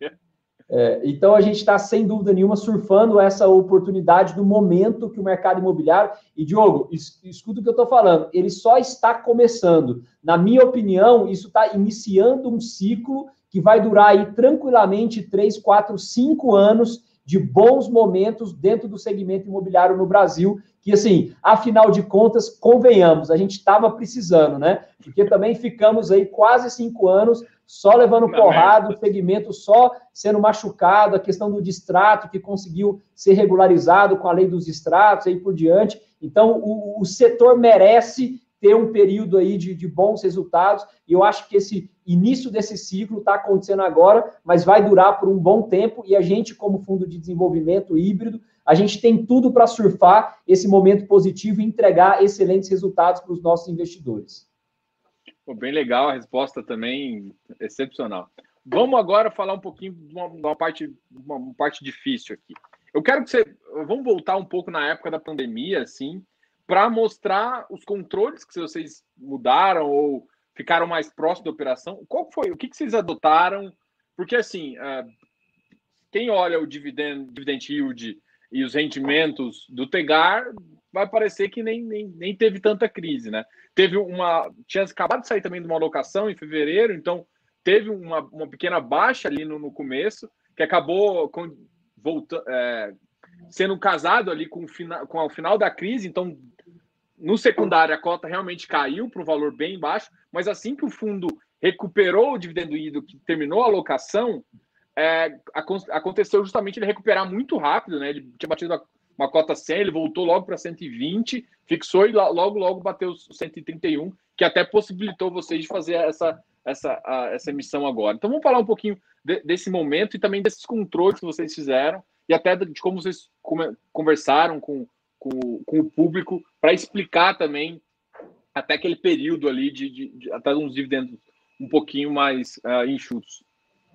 É, então a gente está, sem dúvida nenhuma, surfando essa oportunidade do momento que o mercado imobiliário. E, Diogo, escuta o que eu estou falando, ele só está começando. Na minha opinião, isso está iniciando um ciclo que vai durar aí tranquilamente 3, 4, 5 anos de bons momentos dentro do segmento imobiliário no Brasil, que assim, afinal de contas, convenhamos, a gente estava precisando, né? Porque também ficamos aí quase cinco anos só levando porrada, o segmento só sendo machucado, a questão do distrato que conseguiu ser regularizado com a lei dos distratos e aí por diante. Então, o, o setor merece ter um período aí de, de bons resultados. E eu acho que esse início desse ciclo está acontecendo agora, mas vai durar por um bom tempo. E a gente, como fundo de desenvolvimento híbrido, a gente tem tudo para surfar esse momento positivo e entregar excelentes resultados para os nossos investidores. Pô, bem legal, a resposta também excepcional. Vamos agora falar um pouquinho de uma, uma parte, uma parte difícil aqui. Eu quero que você. Vamos voltar um pouco na época da pandemia, assim, para mostrar os controles que vocês mudaram ou ficaram mais próximos da operação. Qual foi? O que, que vocês adotaram? Porque assim, uh, quem olha o dividend, dividend yield e os rendimentos do Tegar vai parecer que nem, nem, nem teve tanta crise, né? Teve uma. Tinha acabado de sair também de uma alocação em fevereiro, então teve uma, uma pequena baixa ali no, no começo, que acabou com, voltando, é, sendo casado ali com o, final, com o final da crise, então no secundário, a cota realmente caiu para um valor bem baixo, mas assim que o fundo recuperou o dividendo ido, que terminou a alocação, é, aconteceu justamente ele recuperar muito rápido, né? Ele tinha batido uma cota 100, ele voltou logo para 120, fixou e logo, logo bateu os 131, que até possibilitou vocês de fazer essa, essa, a, essa emissão agora. Então vamos falar um pouquinho de, desse momento e também desses controles que vocês fizeram e até de como vocês conversaram com com, com o público para explicar também até aquele período ali de, de, de até uns dividendos um pouquinho mais uh, enxutos.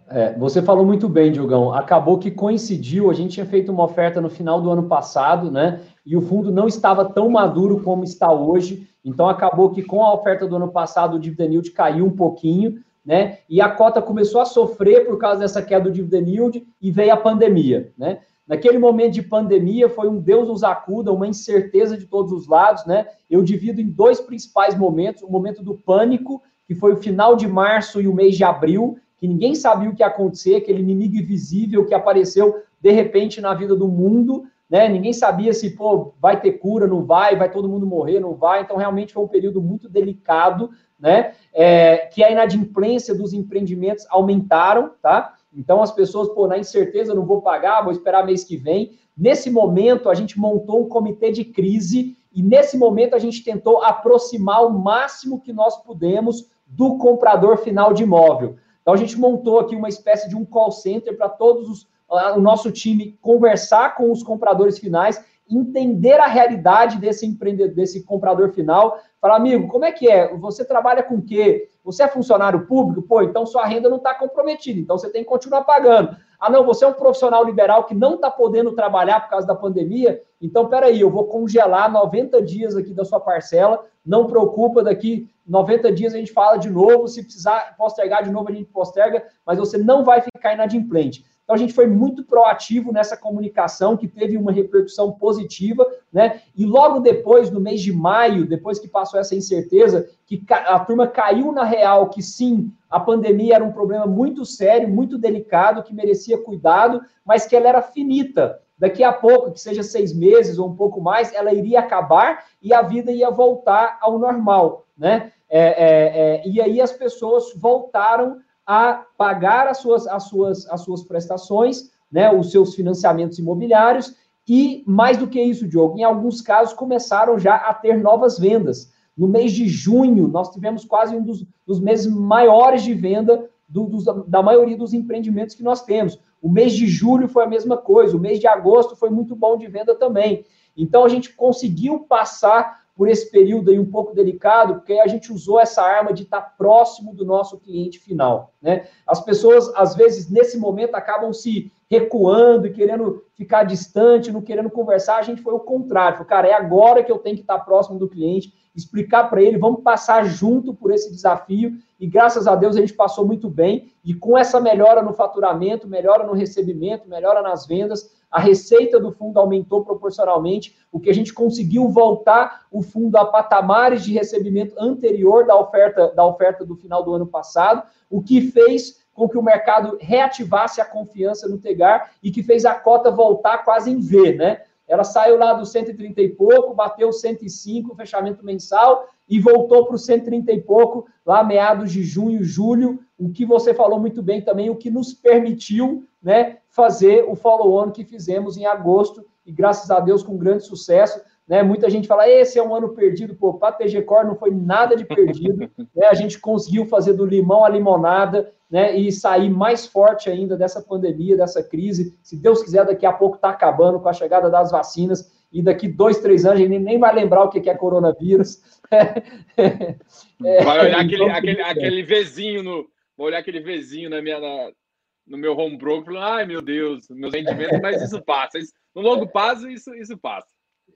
É, você falou muito bem, Diogão. Acabou que coincidiu, a gente tinha feito uma oferta no final do ano passado, né? E o fundo não estava tão maduro como está hoje. Então acabou que com a oferta do ano passado o dividend yield caiu um pouquinho, né? E a cota começou a sofrer por causa dessa queda do dividend yield e veio a pandemia, né? Naquele momento de pandemia, foi um Deus nos acuda, uma incerteza de todos os lados, né? Eu divido em dois principais momentos: o momento do pânico, que foi o final de março e o mês de abril, que ninguém sabia o que ia acontecer, aquele inimigo invisível que apareceu de repente na vida do mundo, né? Ninguém sabia se, pô, vai ter cura, não vai, vai todo mundo morrer, não vai. Então, realmente foi um período muito delicado, né? É, que a inadimplência dos empreendimentos aumentaram, tá? Então, as pessoas, pô, na incerteza, não vou pagar, vou esperar mês que vem. Nesse momento, a gente montou um comitê de crise e nesse momento a gente tentou aproximar o máximo que nós pudemos do comprador final de imóvel. Então, a gente montou aqui uma espécie de um call center para todos os o nosso time conversar com os compradores finais, entender a realidade desse empreendedor, desse comprador final, falar, amigo, como é que é? Você trabalha com o quê? Você é funcionário público? Pô, então sua renda não está comprometida, então você tem que continuar pagando. Ah, não, você é um profissional liberal que não está podendo trabalhar por causa da pandemia, então peraí, eu vou congelar 90 dias aqui da sua parcela, não preocupa, daqui 90 dias a gente fala de novo, se precisar postergar de novo, a gente posterga, mas você não vai ficar inadimplente. Então a gente foi muito proativo nessa comunicação, que teve uma repercussão positiva, né? E logo depois, no mês de maio, depois que passou essa incerteza, que a turma caiu na real que sim, a pandemia era um problema muito sério, muito delicado, que merecia cuidado, mas que ela era finita. Daqui a pouco, que seja seis meses ou um pouco mais, ela iria acabar e a vida ia voltar ao normal, né? É, é, é, e aí as pessoas voltaram a pagar as suas, as suas, as suas prestações, né, os seus financiamentos imobiliários, e mais do que isso, Diogo, em alguns casos começaram já a ter novas vendas. No mês de junho, nós tivemos quase um dos, dos meses maiores de venda do, dos, da maioria dos empreendimentos que nós temos. O mês de julho foi a mesma coisa, o mês de agosto foi muito bom de venda também. Então, a gente conseguiu passar por esse período aí um pouco delicado, porque a gente usou essa arma de estar próximo do nosso cliente final, né? As pessoas, às vezes, nesse momento, acabam se recuando e querendo ficar distante, não querendo conversar, a gente foi o contrário, foi, cara, é agora que eu tenho que estar próximo do cliente, explicar para ele, vamos passar junto por esse desafio, e graças a Deus a gente passou muito bem, e com essa melhora no faturamento, melhora no recebimento, melhora nas vendas, a receita do fundo aumentou proporcionalmente, o que a gente conseguiu voltar o fundo a patamares de recebimento anterior da oferta, da oferta do final do ano passado, o que fez com que o mercado reativasse a confiança no Tegar e que fez a cota voltar quase em V, né? Ela saiu lá do 130 e pouco, bateu 105, fechamento mensal, e voltou para o 130 e pouco, lá meados de junho, julho, o que você falou muito bem também, o que nos permitiu né, fazer o follow-on que fizemos em agosto, e graças a Deus com grande sucesso. Né? Muita gente fala, esse é um ano perdido, pô, para a TG Core não foi nada de perdido, né? a gente conseguiu fazer do limão à limonada, né, e sair mais forte ainda dessa pandemia, dessa crise. Se Deus quiser, daqui a pouco está acabando com a chegada das vacinas, e daqui dois, três anos a gente nem vai lembrar o que é coronavírus. É, vai olhar aquele, então, aquele, aquele Vzinho no. Vou olhar aquele Vzinho na minha, na, no meu home broker falando, ai meu Deus, meus rendimentos, mas isso passa. Isso, no longo prazo, isso, isso passa.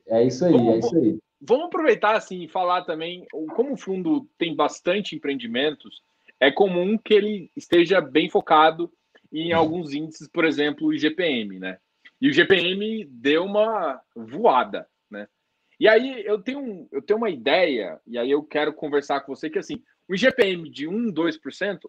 É isso aí, vamos, é isso aí. Vamos aproveitar assim e falar também, como o fundo tem bastante empreendimentos, é comum que ele esteja bem focado em alguns índices, por exemplo, o IGPM, né? E o GPM deu uma voada, né? E aí eu tenho, um, eu tenho uma ideia, e aí eu quero conversar com você que assim, o IGPM de 1, 2%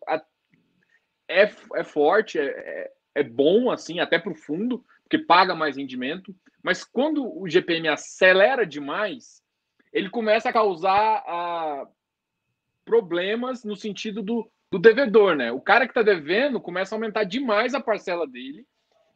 é, é forte, é, é, é bom assim, até para o fundo, porque paga mais rendimento, mas quando o GPM acelera demais, ele começa a causar a, problemas no sentido do, do devedor, né? O cara que está devendo começa a aumentar demais a parcela dele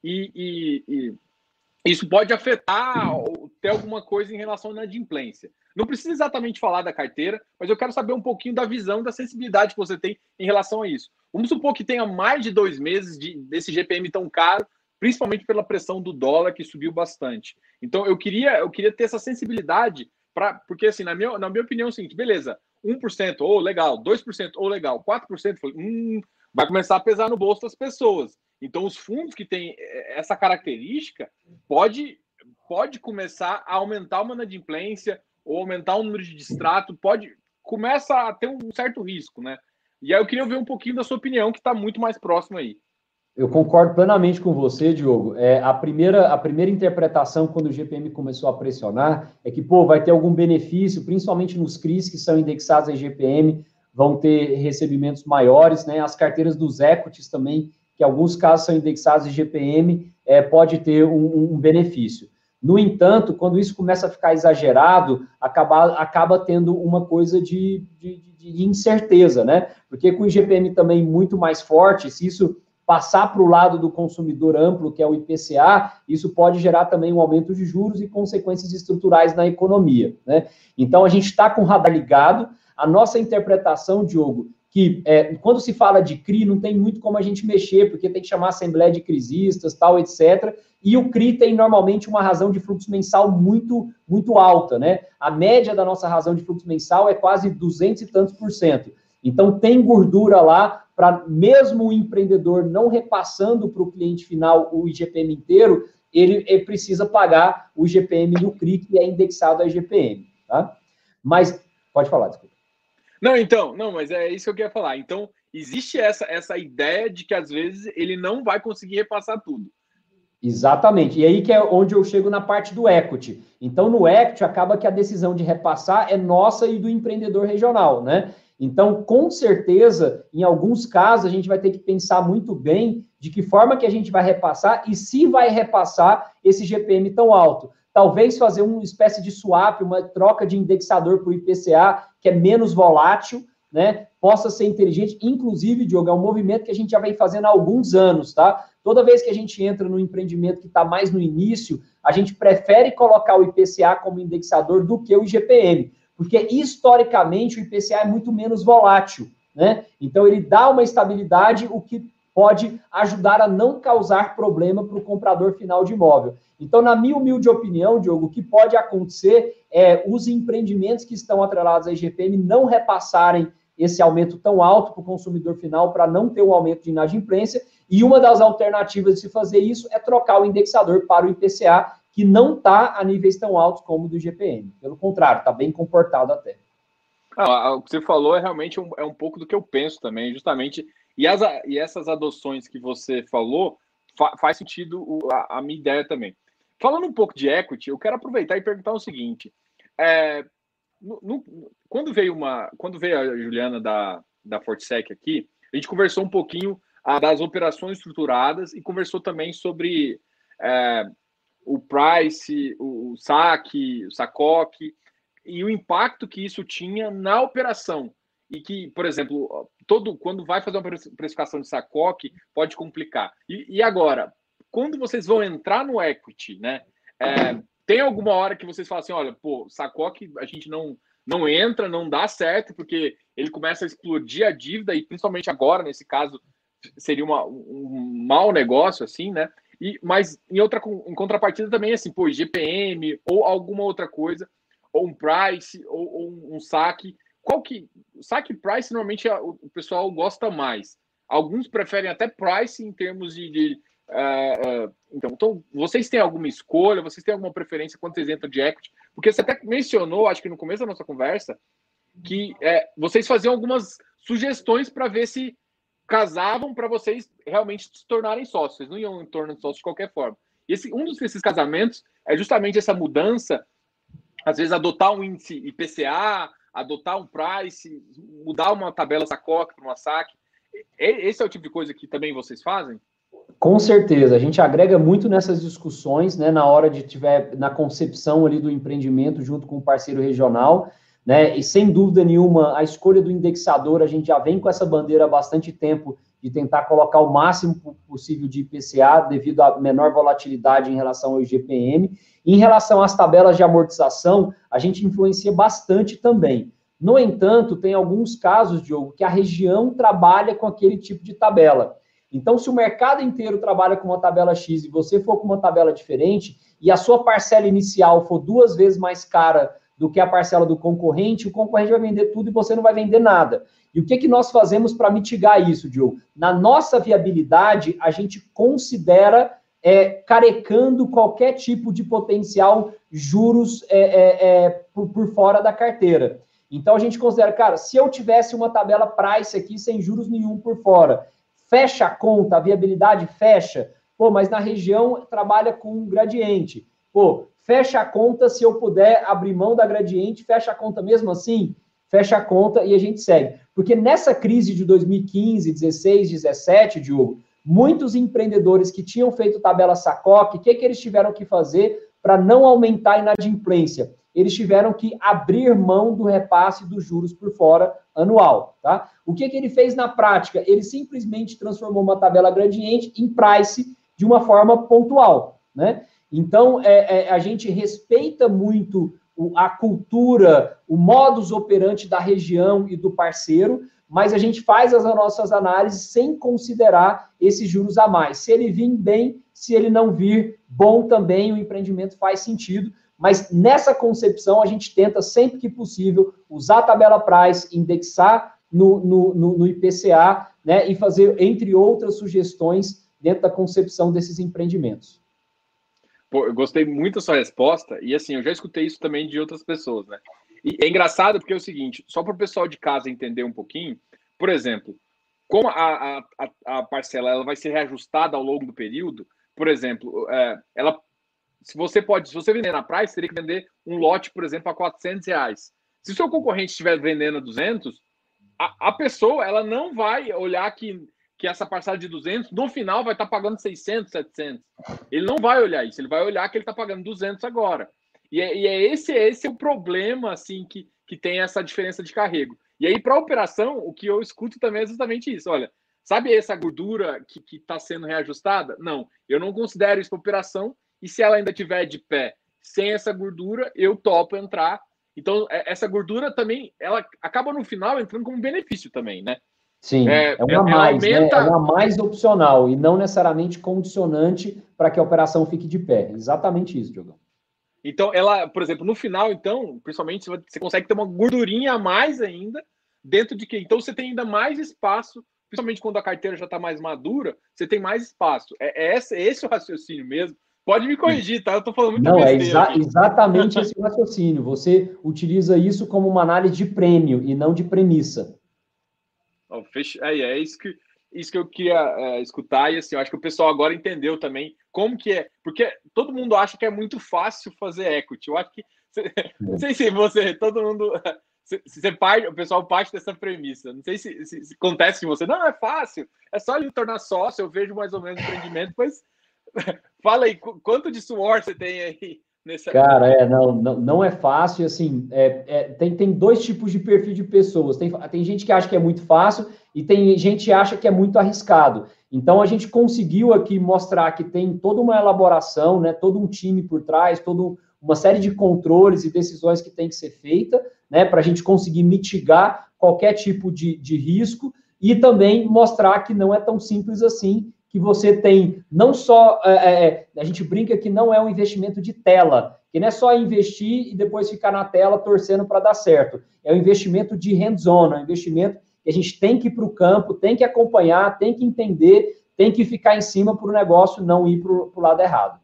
e, e, e isso pode afetar ou ter alguma coisa em relação à inadimplência. Não precisa exatamente falar da carteira, mas eu quero saber um pouquinho da visão, da sensibilidade que você tem em relação a isso. Vamos supor que tenha mais de dois meses de, desse GPM tão caro, principalmente pela pressão do dólar que subiu bastante. Então eu queria, eu queria ter essa sensibilidade para, porque assim, na minha, na minha opinião, é o seguinte, beleza, 1%, ou oh, legal, 2%, ou oh, legal, 4%, hum, vai começar a pesar no bolso das pessoas. Então, os fundos que têm eh, essa característica pode, pode começar a aumentar uma inadimplência ou aumentar o número de distrato, pode começa a ter um certo risco, né? E aí eu queria ver um pouquinho da sua opinião, que está muito mais próximo aí. Eu concordo plenamente com você, Diogo. É, a, primeira, a primeira interpretação, quando o GPM começou a pressionar, é que, pô, vai ter algum benefício, principalmente nos CRIs que são indexados em GPM, vão ter recebimentos maiores, né? As carteiras dos equities também que alguns casos são indexados em GPM, é, pode ter um, um benefício. No entanto, quando isso começa a ficar exagerado, acaba, acaba tendo uma coisa de, de, de incerteza, né? Porque com o IGPM também muito mais forte, se isso passar para o lado do consumidor amplo, que é o IPCA, isso pode gerar também um aumento de juros e consequências estruturais na economia. Né? Então, a gente está com o radar ligado. A nossa interpretação, Diogo, que é, quando se fala de CRI, não tem muito como a gente mexer, porque tem que chamar a Assembleia de Crisistas, tal, etc. E o CRI tem normalmente uma razão de fluxo mensal muito, muito alta, né? A média da nossa razão de fluxo mensal é quase 200 e tantos por cento. Então, tem gordura lá para, mesmo o empreendedor não repassando para o cliente final o IGPM inteiro, ele, ele, precisa pagar o IGPM do CRI, que é indexado a IGPM, tá? Mas, pode falar, desculpa. Não, então, não, mas é isso que eu queria falar. Então, existe essa, essa ideia de que às vezes ele não vai conseguir repassar tudo. Exatamente. E aí que é onde eu chego na parte do equity. Então, no equity, acaba que a decisão de repassar é nossa e do empreendedor regional, né? Então, com certeza, em alguns casos, a gente vai ter que pensar muito bem de que forma que a gente vai repassar e se vai repassar esse GPM tão alto. Talvez fazer uma espécie de swap, uma troca de indexador para o IPCA, que é menos volátil, né? Possa ser inteligente. Inclusive, Diogo, é um movimento que a gente já vem fazendo há alguns anos, tá? Toda vez que a gente entra no empreendimento que está mais no início, a gente prefere colocar o IPCA como indexador do que o IGPM, porque historicamente o IPCA é muito menos volátil, né? Então ele dá uma estabilidade, o que pode ajudar a não causar problema para o comprador final de imóvel. Então, na minha humilde opinião, Diogo, o que pode acontecer é os empreendimentos que estão atrelados à IGPM não repassarem esse aumento tão alto para o consumidor final para não ter um aumento de inadimplência. E uma das alternativas de se fazer isso é trocar o indexador para o IPCA, que não está a níveis tão altos como o do IGPM. Pelo contrário, está bem comportado até. Ah, o que você falou é realmente um, é um pouco do que eu penso também, justamente. E, as, e essas adoções que você falou fa, faz sentido o, a, a minha ideia também. Falando um pouco de equity, eu quero aproveitar e perguntar o seguinte: é, no, no, quando veio uma, quando veio a Juliana da da Fortsec aqui, a gente conversou um pouquinho a, das operações estruturadas e conversou também sobre é, o price, o, saque, o sacoque e o impacto que isso tinha na operação e que, por exemplo, todo quando vai fazer uma precificação de sacoque pode complicar. E, e agora, quando vocês vão entrar no equity, né? É, tem alguma hora que vocês falam assim, olha, pô, Sacoque a gente não não entra, não dá certo, porque ele começa a explodir a dívida, e principalmente agora, nesse caso, seria uma, um mau negócio, assim, né? E, mas em outra em contrapartida também, assim, pô, GPM ou alguma outra coisa, ou um price, ou, ou um saque. Qual que. Saque price normalmente o pessoal gosta mais. Alguns preferem até price em termos de, de Uh, uh, então, então, vocês têm alguma escolha? Vocês têm alguma preferência quando vocês entram de equity? Porque você até mencionou, acho que no começo da nossa conversa, que é, vocês faziam algumas sugestões para ver se casavam para vocês realmente se tornarem sócios. Vocês não iam em torno de sócios de qualquer forma. E esse, um desses casamentos é justamente essa mudança, às vezes adotar um índice IPCA, adotar um price, mudar uma tabela sacoque para uma saque. Esse é o tipo de coisa que também vocês fazem? Com certeza, a gente agrega muito nessas discussões, né, na hora de tiver na concepção ali do empreendimento junto com o parceiro regional, né, e sem dúvida nenhuma a escolha do indexador, a gente já vem com essa bandeira há bastante tempo de tentar colocar o máximo possível de IPCA devido à menor volatilidade em relação ao IGPM. Em relação às tabelas de amortização, a gente influencia bastante também. No entanto, tem alguns casos, Diogo, que a região trabalha com aquele tipo de tabela. Então, se o mercado inteiro trabalha com uma tabela X e você for com uma tabela diferente, e a sua parcela inicial for duas vezes mais cara do que a parcela do concorrente, o concorrente vai vender tudo e você não vai vender nada. E o que, que nós fazemos para mitigar isso, Diogo? Na nossa viabilidade, a gente considera é, carecando qualquer tipo de potencial juros é, é, é, por, por fora da carteira. Então a gente considera, cara, se eu tivesse uma tabela price aqui sem juros nenhum por fora fecha a conta, a viabilidade fecha. Pô, mas na região trabalha com gradiente. Pô, fecha a conta se eu puder abrir mão da gradiente, fecha a conta mesmo assim, fecha a conta e a gente segue. Porque nessa crise de 2015, 16, 17, Diogo, muitos empreendedores que tinham feito tabela sacoque, o que, que eles tiveram que fazer? para não aumentar a inadimplência, eles tiveram que abrir mão do repasse dos juros por fora anual, tá? O que, que ele fez na prática? Ele simplesmente transformou uma tabela gradiente em price de uma forma pontual, né? Então, é, é, a gente respeita muito a cultura, o modus operandi da região e do parceiro, mas a gente faz as nossas análises sem considerar esses juros a mais. Se ele vir bem, se ele não vir bom também, o empreendimento faz sentido. Mas nessa concepção, a gente tenta, sempre que possível, usar a tabela price, indexar no, no, no, no IPCA, né, e fazer, entre outras sugestões, dentro da concepção desses empreendimentos. Pô, eu gostei muito da sua resposta, e assim, eu já escutei isso também de outras pessoas, né? E é engraçado porque é o seguinte, só para o pessoal de casa entender um pouquinho, por exemplo, como a, a, a parcela ela vai ser reajustada ao longo do período, por exemplo, é, ela, se você pode, se você vender na praia, você teria que vender um lote, por exemplo, a 400 reais. Se o seu concorrente estiver vendendo a 200, a, a pessoa ela não vai olhar que que essa parcela de 200, no final vai estar tá pagando 600, 700. Ele não vai olhar isso, ele vai olhar que ele está pagando 200 agora. E é, e é, esse, esse é o problema, assim, que, que tem essa diferença de carrego. E aí, para a operação, o que eu escuto também é exatamente isso. Olha, sabe essa gordura que está sendo reajustada? Não, eu não considero isso para operação, e se ela ainda estiver de pé sem essa gordura, eu topo entrar. Então, é, essa gordura também, ela acaba no final entrando como benefício também, né? Sim, é, é uma mais, né? aumenta... né? é uma mais opcional e não necessariamente condicionante para que a operação fique de pé. Exatamente isso, Diogo. Então, ela, por exemplo, no final, então, principalmente, você consegue ter uma gordurinha a mais ainda dentro de que. Então, você tem ainda mais espaço, principalmente quando a carteira já está mais madura, você tem mais espaço. É, é esse, é esse o raciocínio mesmo. Pode me corrigir, tá? Eu estou falando muito Não, é exa exatamente esse raciocínio. Você utiliza isso como uma análise de prêmio e não de premissa. É, é isso que, isso que eu queria é, escutar, e assim, eu acho que o pessoal agora entendeu também como que é, porque todo mundo acha que é muito fácil fazer equity. Eu acho que. Não sei se você, todo mundo. Você parte, o pessoal parte dessa premissa. Não sei se, se, se acontece com você. Não, é fácil. É só ele tornar sócio. Eu vejo mais ou menos o empreendimento. Mas fala aí, quanto de suor você tem aí Nessa... Cara, é, não, não, não é fácil, assim, é, é, tem, tem dois tipos de perfil de pessoas, tem, tem gente que acha que é muito fácil e tem gente que acha que é muito arriscado. Então, a gente conseguiu aqui mostrar que tem toda uma elaboração, né, todo um time por trás, toda uma série de controles e decisões que tem que ser feita, né, para a gente conseguir mitigar qualquer tipo de, de risco e também mostrar que não é tão simples assim que você tem não só. É, é, é, a gente brinca que não é um investimento de tela, que não é só investir e depois ficar na tela torcendo para dar certo. É um investimento de hands-on, é um investimento que a gente tem que ir para o campo, tem que acompanhar, tem que entender, tem que ficar em cima para o negócio não ir para o lado errado.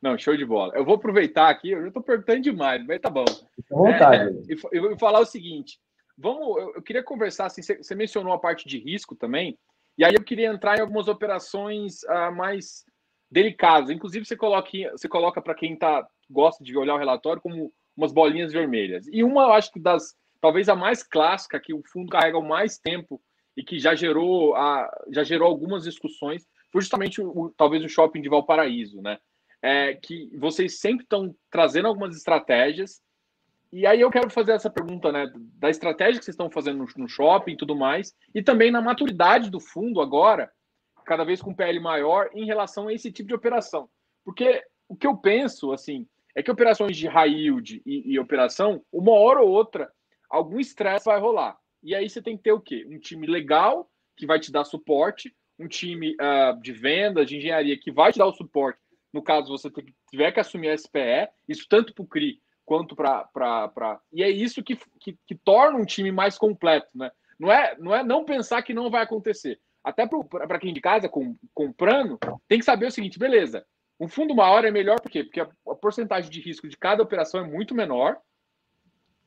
Não, show de bola. Eu vou aproveitar aqui, eu já estou perguntando demais, mas tá bom. À vontade. É, eu vou falar o seguinte: vamos, eu, queria conversar, assim, você, você mencionou a parte de risco também. E aí eu queria entrar em algumas operações uh, mais delicadas. Inclusive, você coloca, você coloca para quem tá, gosta de olhar o relatório como umas bolinhas vermelhas. E uma, eu acho que das, talvez a mais clássica, que o fundo carrega o mais tempo e que já gerou, a, já gerou algumas discussões, foi justamente o, talvez o shopping de Valparaíso, né? É, que vocês sempre estão trazendo algumas estratégias e aí eu quero fazer essa pergunta, né, da estratégia que vocês estão fazendo no, shopping e tudo mais, e também na maturidade do fundo agora, cada vez com PL maior, em relação a esse tipo de operação. Porque o que eu penso, assim, é que operações de high yield e, e operação, uma hora ou outra, algum estresse vai rolar. E aí você tem que ter o quê? Um time legal, que vai te dar suporte, um time uh, de vendas, de engenharia, que vai te dar o suporte, no caso você tiver que assumir a SPE, isso tanto para o CRI quanto para. E é isso que, que, que, torna um time mais completo, né? Não é, não é não pensar que não vai acontecer. Até para quem de casa com, comprando, tem que saber o seguinte: beleza, um fundo maior é melhor por quê? Porque a, a porcentagem de risco de cada operação é muito menor.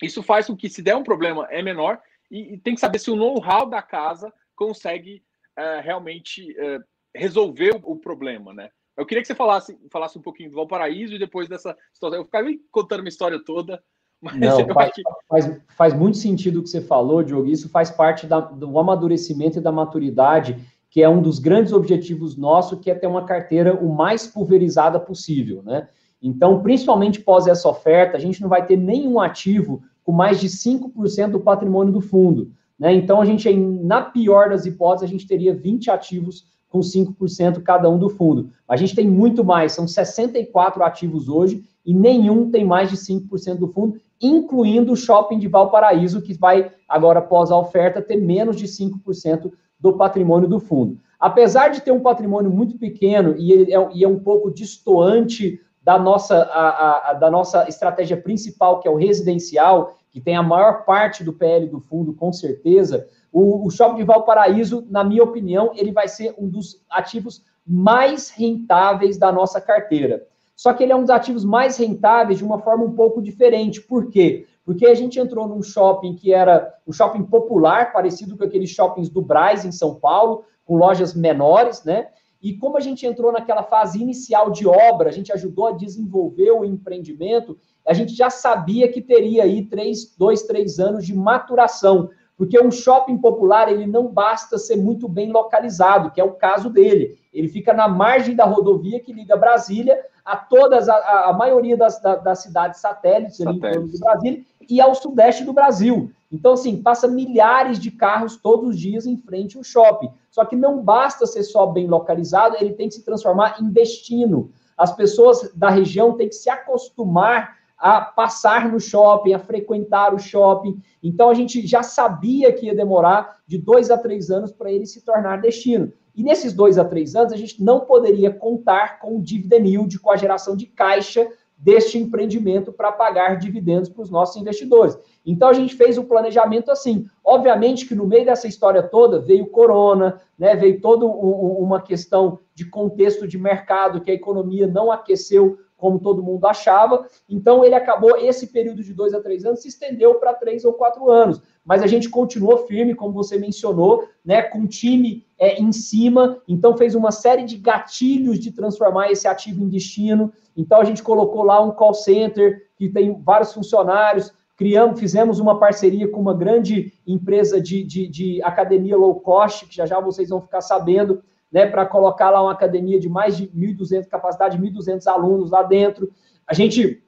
Isso faz com que, se der um problema, é menor. E, e tem que saber se o know-how da casa consegue é, realmente é, resolver o, o problema, né? Eu queria que você falasse, falasse um pouquinho do Valparaíso e depois dessa história. Eu ficava contando uma história toda. Mas Não, faz, que... faz, faz, muito sentido o que você falou, Diogo. Isso faz parte da, do amadurecimento e da maturidade, que é um dos grandes objetivos nossos, que é ter uma carteira o mais pulverizada possível, né? Então, principalmente pós essa oferta, a gente não vai ter nenhum ativo com mais de 5% do patrimônio do fundo. Né? Então, a gente, na pior das hipóteses, a gente teria 20 ativos com 5% cada um do fundo. A gente tem muito mais, são 64 ativos hoje e nenhum tem mais de 5% do fundo, incluindo o shopping de Valparaíso, que vai, agora após a oferta, ter menos de 5% do patrimônio do fundo. Apesar de ter um patrimônio muito pequeno e, ele é, e é um pouco distoante da nossa, a, a, da nossa estratégia principal, que é o residencial, que tem a maior parte do PL do fundo, com certeza, o, o Shopping de Valparaíso, na minha opinião, ele vai ser um dos ativos mais rentáveis da nossa carteira. Só que ele é um dos ativos mais rentáveis de uma forma um pouco diferente. Por quê? Porque a gente entrou num shopping que era um shopping popular, parecido com aqueles shoppings do Braz, em São Paulo, com lojas menores, né? E como a gente entrou naquela fase inicial de obra, a gente ajudou a desenvolver o empreendimento, a gente já sabia que teria aí três, dois, três anos de maturação. Porque um shopping popular, ele não basta ser muito bem localizado, que é o caso dele. Ele fica na margem da rodovia que liga Brasília a todas, a, a maioria das, da, das cidades satélites, satélites. ali em torno de Brasília, e ao sudeste do Brasil. Então, assim, passa milhares de carros todos os dias em frente ao shopping. Só que não basta ser só bem localizado, ele tem que se transformar em destino. As pessoas da região têm que se acostumar a passar no shopping, a frequentar o shopping. Então a gente já sabia que ia demorar de dois a três anos para ele se tornar destino. E nesses dois a três anos a gente não poderia contar com o dividend yield, com a geração de caixa deste empreendimento para pagar dividendos para os nossos investidores. Então a gente fez o planejamento assim. Obviamente que no meio dessa história toda veio corona, né, veio toda uma questão de contexto de mercado, que a economia não aqueceu como todo mundo achava. Então, ele acabou, esse período de dois a três anos se estendeu para três ou quatro anos. Mas a gente continuou firme, como você mencionou, né, com o time é, em cima. Então, fez uma série de gatilhos de transformar esse ativo em destino. Então, a gente colocou lá um call center que tem vários funcionários. Criamos, fizemos uma parceria com uma grande empresa de, de, de academia low cost, que já já vocês vão ficar sabendo, né, para colocar lá uma academia de mais de 1.200, capacidade de 1.200 alunos lá dentro. A gente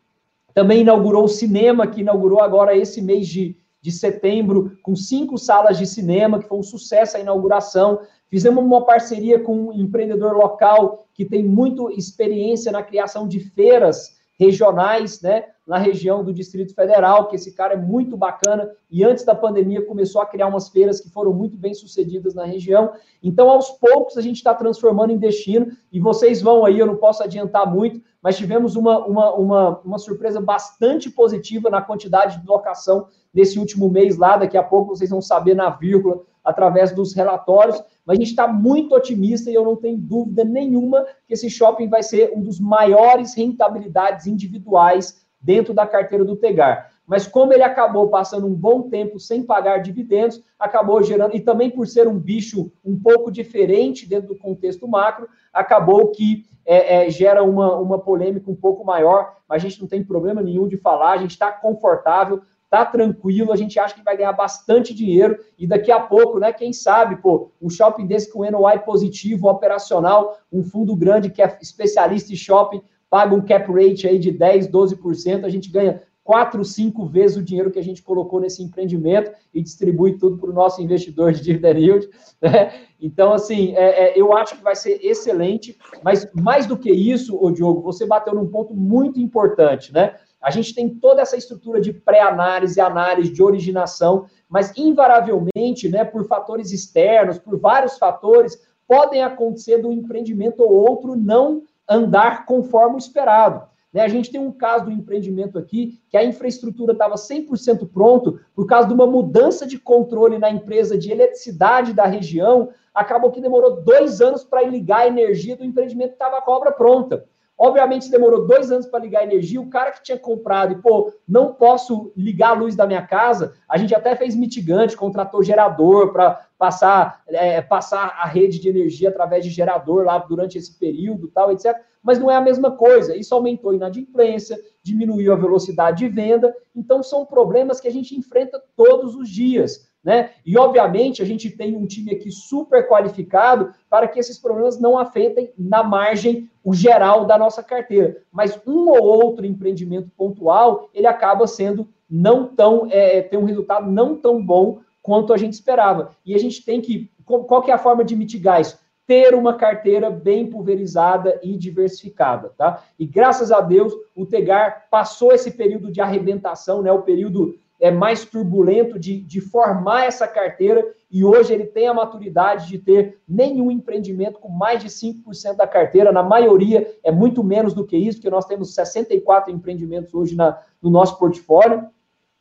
também inaugurou o cinema, que inaugurou agora esse mês de, de setembro, com cinco salas de cinema, que foi um sucesso a inauguração. Fizemos uma parceria com um empreendedor local que tem muito experiência na criação de feiras regionais, né? na região do Distrito Federal, que esse cara é muito bacana e antes da pandemia começou a criar umas feiras que foram muito bem sucedidas na região. Então, aos poucos, a gente está transformando em destino e vocês vão aí, eu não posso adiantar muito, mas tivemos uma, uma, uma, uma surpresa bastante positiva na quantidade de locação nesse último mês lá. Daqui a pouco vocês vão saber na vírgula através dos relatórios, mas a gente está muito otimista e eu não tenho dúvida nenhuma que esse shopping vai ser um dos maiores rentabilidades individuais dentro da carteira do Tegar. Mas como ele acabou passando um bom tempo sem pagar dividendos, acabou gerando, e também por ser um bicho um pouco diferente dentro do contexto macro, acabou que é, é, gera uma, uma polêmica um pouco maior, mas a gente não tem problema nenhum de falar, a gente está confortável, está tranquilo, a gente acha que vai ganhar bastante dinheiro, e daqui a pouco, né, quem sabe, pô, um shopping desse com NOI positivo, operacional, um fundo grande que é especialista em shopping, paga um cap rate aí de 10, 12%, a gente ganha quatro, cinco vezes o dinheiro que a gente colocou nesse empreendimento e distribui tudo para o nosso investidor de dividend yield. Né? Então, assim, é, é, eu acho que vai ser excelente, mas mais do que isso, o Diogo, você bateu num ponto muito importante, né? A gente tem toda essa estrutura de pré-análise, análise, de originação, mas invariavelmente, né, por fatores externos, por vários fatores, podem acontecer do empreendimento ou outro não andar conforme o esperado. Né? A gente tem um caso do empreendimento aqui que a infraestrutura estava 100% pronto por causa de uma mudança de controle na empresa de eletricidade da região. Acabou que demorou dois anos para ligar a energia do empreendimento que estava com a obra pronta. Obviamente, demorou dois anos para ligar a energia. O cara que tinha comprado e, pô, não posso ligar a luz da minha casa, a gente até fez mitigante, contratou gerador para passar, é, passar a rede de energia através de gerador lá durante esse período, tal, etc. Mas não é a mesma coisa. Isso aumentou a inadimplência, diminuiu a velocidade de venda. Então, são problemas que a gente enfrenta todos os dias. Né? E, obviamente, a gente tem um time aqui super qualificado para que esses problemas não afetem na margem o geral da nossa carteira. Mas um ou outro empreendimento pontual, ele acaba sendo não tão, é, tem um resultado não tão bom quanto a gente esperava. E a gente tem que, qual que é a forma de mitigar isso? ter uma carteira bem pulverizada e diversificada, tá? E graças a Deus, o Tegar passou esse período de arrebentação, né? O período é mais turbulento de, de formar essa carteira e hoje ele tem a maturidade de ter nenhum empreendimento com mais de 5% da carteira, na maioria é muito menos do que isso, porque nós temos 64 empreendimentos hoje na, no nosso portfólio,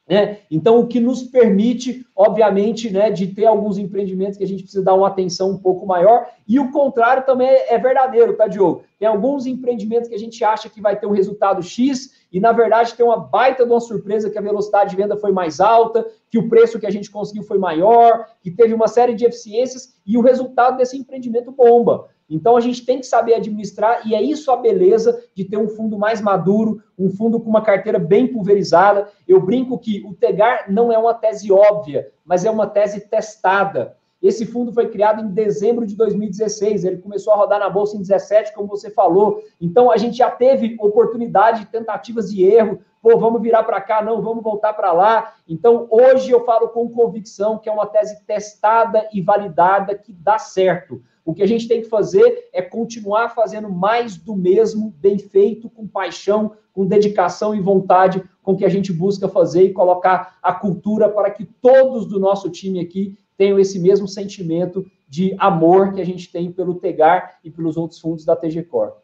né? Então, o que nos permite, obviamente, né, de ter alguns empreendimentos que a gente precisa dar uma atenção um pouco maior, e o contrário também é verdadeiro, tá, Diogo? Tem alguns empreendimentos que a gente acha que vai ter um resultado X, e na verdade tem uma baita de uma surpresa que a velocidade de venda foi mais alta, que o preço que a gente conseguiu foi maior, que teve uma série de eficiências, e o resultado desse empreendimento bomba. Então a gente tem que saber administrar, e é isso a beleza de ter um fundo mais maduro, um fundo com uma carteira bem pulverizada. Eu brinco que o Tegar não é uma tese óbvia, mas é uma tese testada. Esse fundo foi criado em dezembro de 2016, ele começou a rodar na bolsa em 17, como você falou. Então a gente já teve oportunidade, tentativas de erro. Pô, vamos virar para cá, não, vamos voltar para lá. Então hoje eu falo com convicção que é uma tese testada e validada que dá certo. O que a gente tem que fazer é continuar fazendo mais do mesmo, bem feito, com paixão, com dedicação e vontade, com que a gente busca fazer e colocar a cultura para que todos do nosso time aqui tenham esse mesmo sentimento de amor que a gente tem pelo Tegar e pelos outros fundos da TG Core.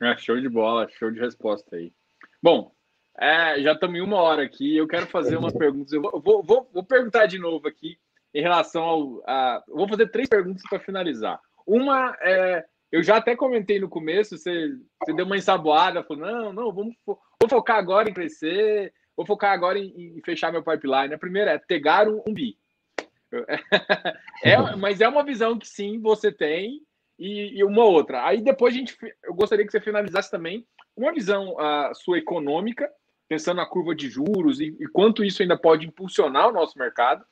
É, show de bola, show de resposta aí. Bom, é, já estamos em uma hora aqui. Eu quero fazer umas perguntas. Eu vou, vou, vou perguntar de novo aqui em relação ao. A, vou fazer três perguntas para finalizar. Uma é. Eu já até comentei no começo, você, você deu uma ensaboada, falou: não, não, vamos vou focar agora em crescer, vou focar agora em, em fechar meu pipeline. A primeira é pegar um, bi. é, mas é uma visão que sim você tem e, e, uma outra. Aí depois a gente, eu gostaria que você finalizasse também uma visão a sua econômica, pensando na curva de juros e, e quanto isso ainda pode impulsionar o nosso mercado.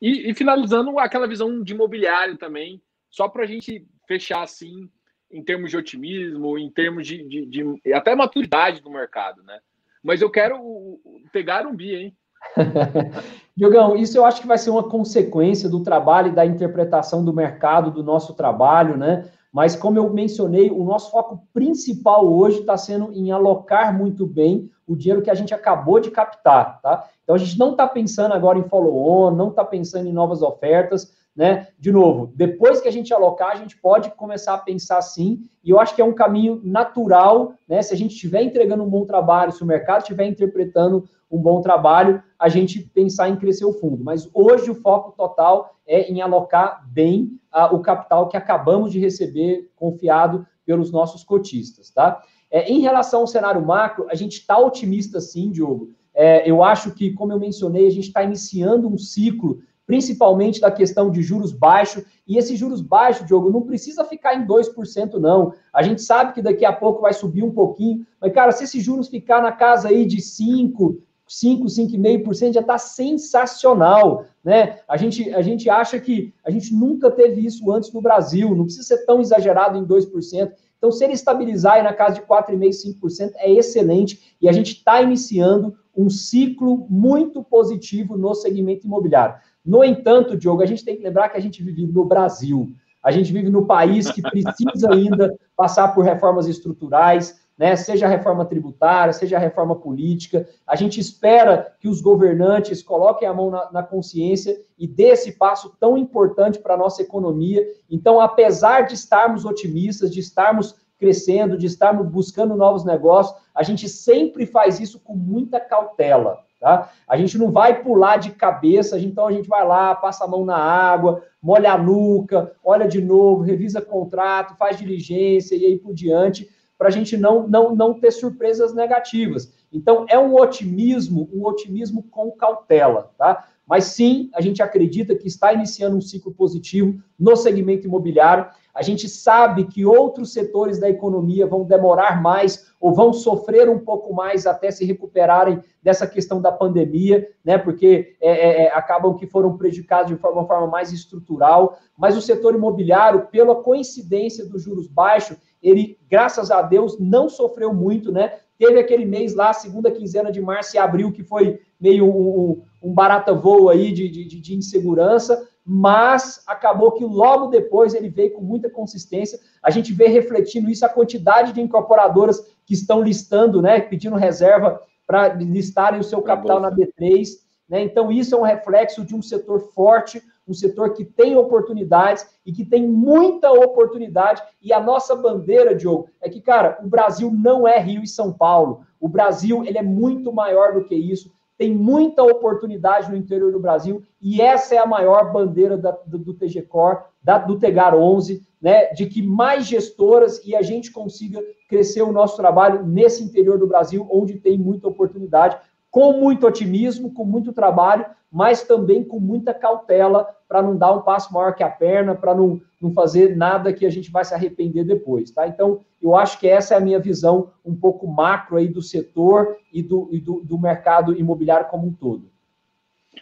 E, e finalizando aquela visão de imobiliário também, só para a gente fechar assim, em termos de otimismo, em termos de, de, de, até maturidade do mercado, né? Mas eu quero pegar um bi, hein? Diogão, isso eu acho que vai ser uma consequência do trabalho e da interpretação do mercado, do nosso trabalho, né? Mas, como eu mencionei, o nosso foco principal hoje está sendo em alocar muito bem o dinheiro que a gente acabou de captar, tá? Então, a gente não está pensando agora em follow-on, não está pensando em novas ofertas, né? De novo, depois que a gente alocar, a gente pode começar a pensar sim, e eu acho que é um caminho natural, né? Se a gente estiver entregando um bom trabalho, se o mercado estiver interpretando um bom trabalho, a gente pensar em crescer o fundo. Mas hoje o foco total é em alocar bem uh, o capital que acabamos de receber confiado pelos nossos cotistas, tá? É, em relação ao cenário macro, a gente está otimista sim, Diogo. É, eu acho que, como eu mencionei, a gente está iniciando um ciclo, principalmente da questão de juros baixos, e esses juros baixos, Diogo, não precisa ficar em 2%, não. A gente sabe que daqui a pouco vai subir um pouquinho, mas, cara, se esses juros ficar na casa aí de 5%, 5, 5,5% já está sensacional, né? A gente, a gente acha que a gente nunca teve isso antes no Brasil, não precisa ser tão exagerado em 2%. Então, se ele estabilizar aí na casa de 4,5%, 5% é excelente e a gente está iniciando um ciclo muito positivo no segmento imobiliário. No entanto, Diogo, a gente tem que lembrar que a gente vive no Brasil. A gente vive no país que precisa ainda passar por reformas estruturais, né? seja a reforma tributária, seja a reforma política. A gente espera que os governantes coloquem a mão na, na consciência e dê esse passo tão importante para a nossa economia. Então, apesar de estarmos otimistas, de estarmos crescendo, de estarmos buscando novos negócios, a gente sempre faz isso com muita cautela. Tá? A gente não vai pular de cabeça, então a gente vai lá, passa a mão na água, molha a nuca, olha de novo, revisa contrato, faz diligência e aí por diante para a gente não, não, não ter surpresas negativas. Então, é um otimismo, um otimismo com cautela, tá? Mas sim, a gente acredita que está iniciando um ciclo positivo no segmento imobiliário. A gente sabe que outros setores da economia vão demorar mais ou vão sofrer um pouco mais até se recuperarem dessa questão da pandemia, né? Porque é, é, é acabam que foram prejudicados de uma forma mais estrutural. Mas o setor imobiliário, pela coincidência dos juros baixos, ele, graças a Deus, não sofreu muito, né? Teve aquele mês lá, segunda quinzena de março e abril, que foi meio um, um barata voo aí de, de, de, insegurança, mas acabou que logo depois ele veio com muita consistência. A gente vê refletindo isso a quantidade de incorporadoras que estão listando, né, pedindo reserva para listarem o seu capital na B3. Né? Então, isso é um reflexo de um setor forte, um setor que tem oportunidades e que tem muita oportunidade. E a nossa bandeira, Diogo, é que, cara, o Brasil não é Rio e São Paulo. O Brasil ele é muito maior do que isso. Tem muita oportunidade no interior do Brasil e essa é a maior bandeira da, do, do TG Core, da, do Tegar 11, né, de que mais gestoras e a gente consiga crescer o nosso trabalho nesse interior do Brasil, onde tem muita oportunidade, com muito otimismo, com muito trabalho, mas também com muita cautela para não dar um passo maior que a perna, para não, não fazer nada que a gente vai se arrepender depois, tá? Então, eu acho que essa é a minha visão um pouco macro aí do setor e do, e do, do mercado imobiliário como um todo.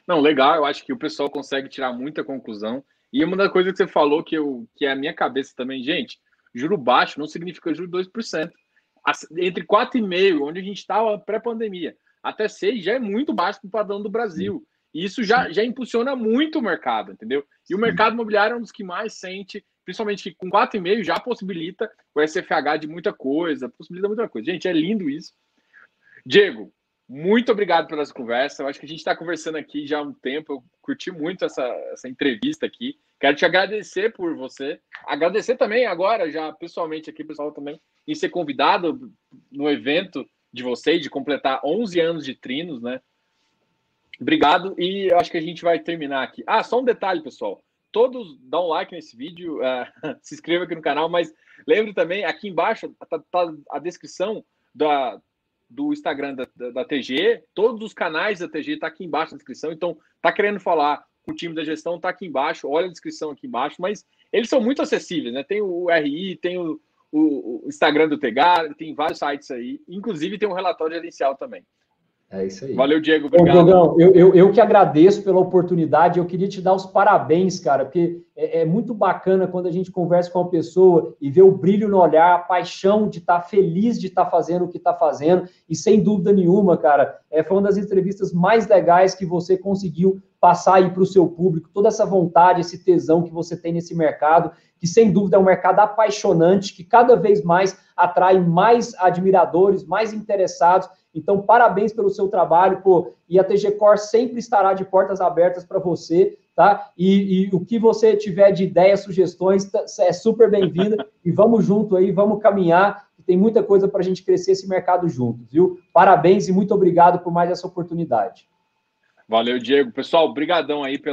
Não, legal, eu acho que o pessoal consegue tirar muita conclusão. E uma das coisas que você falou que, eu, que é a minha cabeça também, gente, juro baixo não significa juro 2%. Entre 4,5%, onde a gente estava pré-pandemia, até 6 já é muito baixo para o padrão do Brasil. E isso já, já impulsiona muito o mercado, entendeu? E o mercado imobiliário é um dos que mais sente, principalmente que com 4,5 já possibilita o SFH de muita coisa, possibilita muita coisa. Gente, é lindo isso. Diego, muito obrigado pela essa conversa. Eu acho que a gente está conversando aqui já há um tempo. Eu curti muito essa, essa entrevista aqui. Quero te agradecer por você. Agradecer também agora, já pessoalmente aqui, pessoal, também, em ser convidado no evento de vocês, de completar 11 anos de trinos, né? Obrigado, e acho que a gente vai terminar aqui. Ah, só um detalhe, pessoal. Todos dão um like nesse vídeo, uh, se inscreva aqui no canal, mas lembre também, aqui embaixo tá, tá a descrição da, do Instagram da, da, da, TG, todos os canais da TG tá aqui embaixo na descrição, então tá querendo falar com o time da gestão, tá aqui embaixo, olha a descrição aqui embaixo, mas eles são muito acessíveis, né? Tem o RI, tem o, o, Instagram do Tegar, tem vários sites aí, inclusive tem um relatório gerencial também. É isso aí. Valeu, Diego. Obrigado. Diogão, eu, eu, eu, que agradeço pela oportunidade. Eu queria te dar os parabéns, cara, porque é, é, muito bacana quando a gente conversa com uma pessoa e vê o brilho no olhar, a paixão de estar tá feliz de estar tá fazendo o que está fazendo. E sem dúvida nenhuma, cara, é, foi uma das entrevistas mais legais que você conseguiu passar aí para o seu público, toda essa vontade, esse tesão que você tem nesse mercado, que sem dúvida é um mercado apaixonante, que cada vez mais atrai mais admiradores, mais interessados então, parabéns pelo seu trabalho, pô, e a TG Core sempre estará de portas abertas para você, tá? E, e, o que você tiver de ideias, sugestões, tá, é super bem-vinda. e vamos junto aí, vamos caminhar. Tem muita coisa para a gente crescer esse mercado juntos, viu? Parabéns e muito obrigado por mais essa oportunidade. Valeu, Diego. Pessoal, brigadão aí pela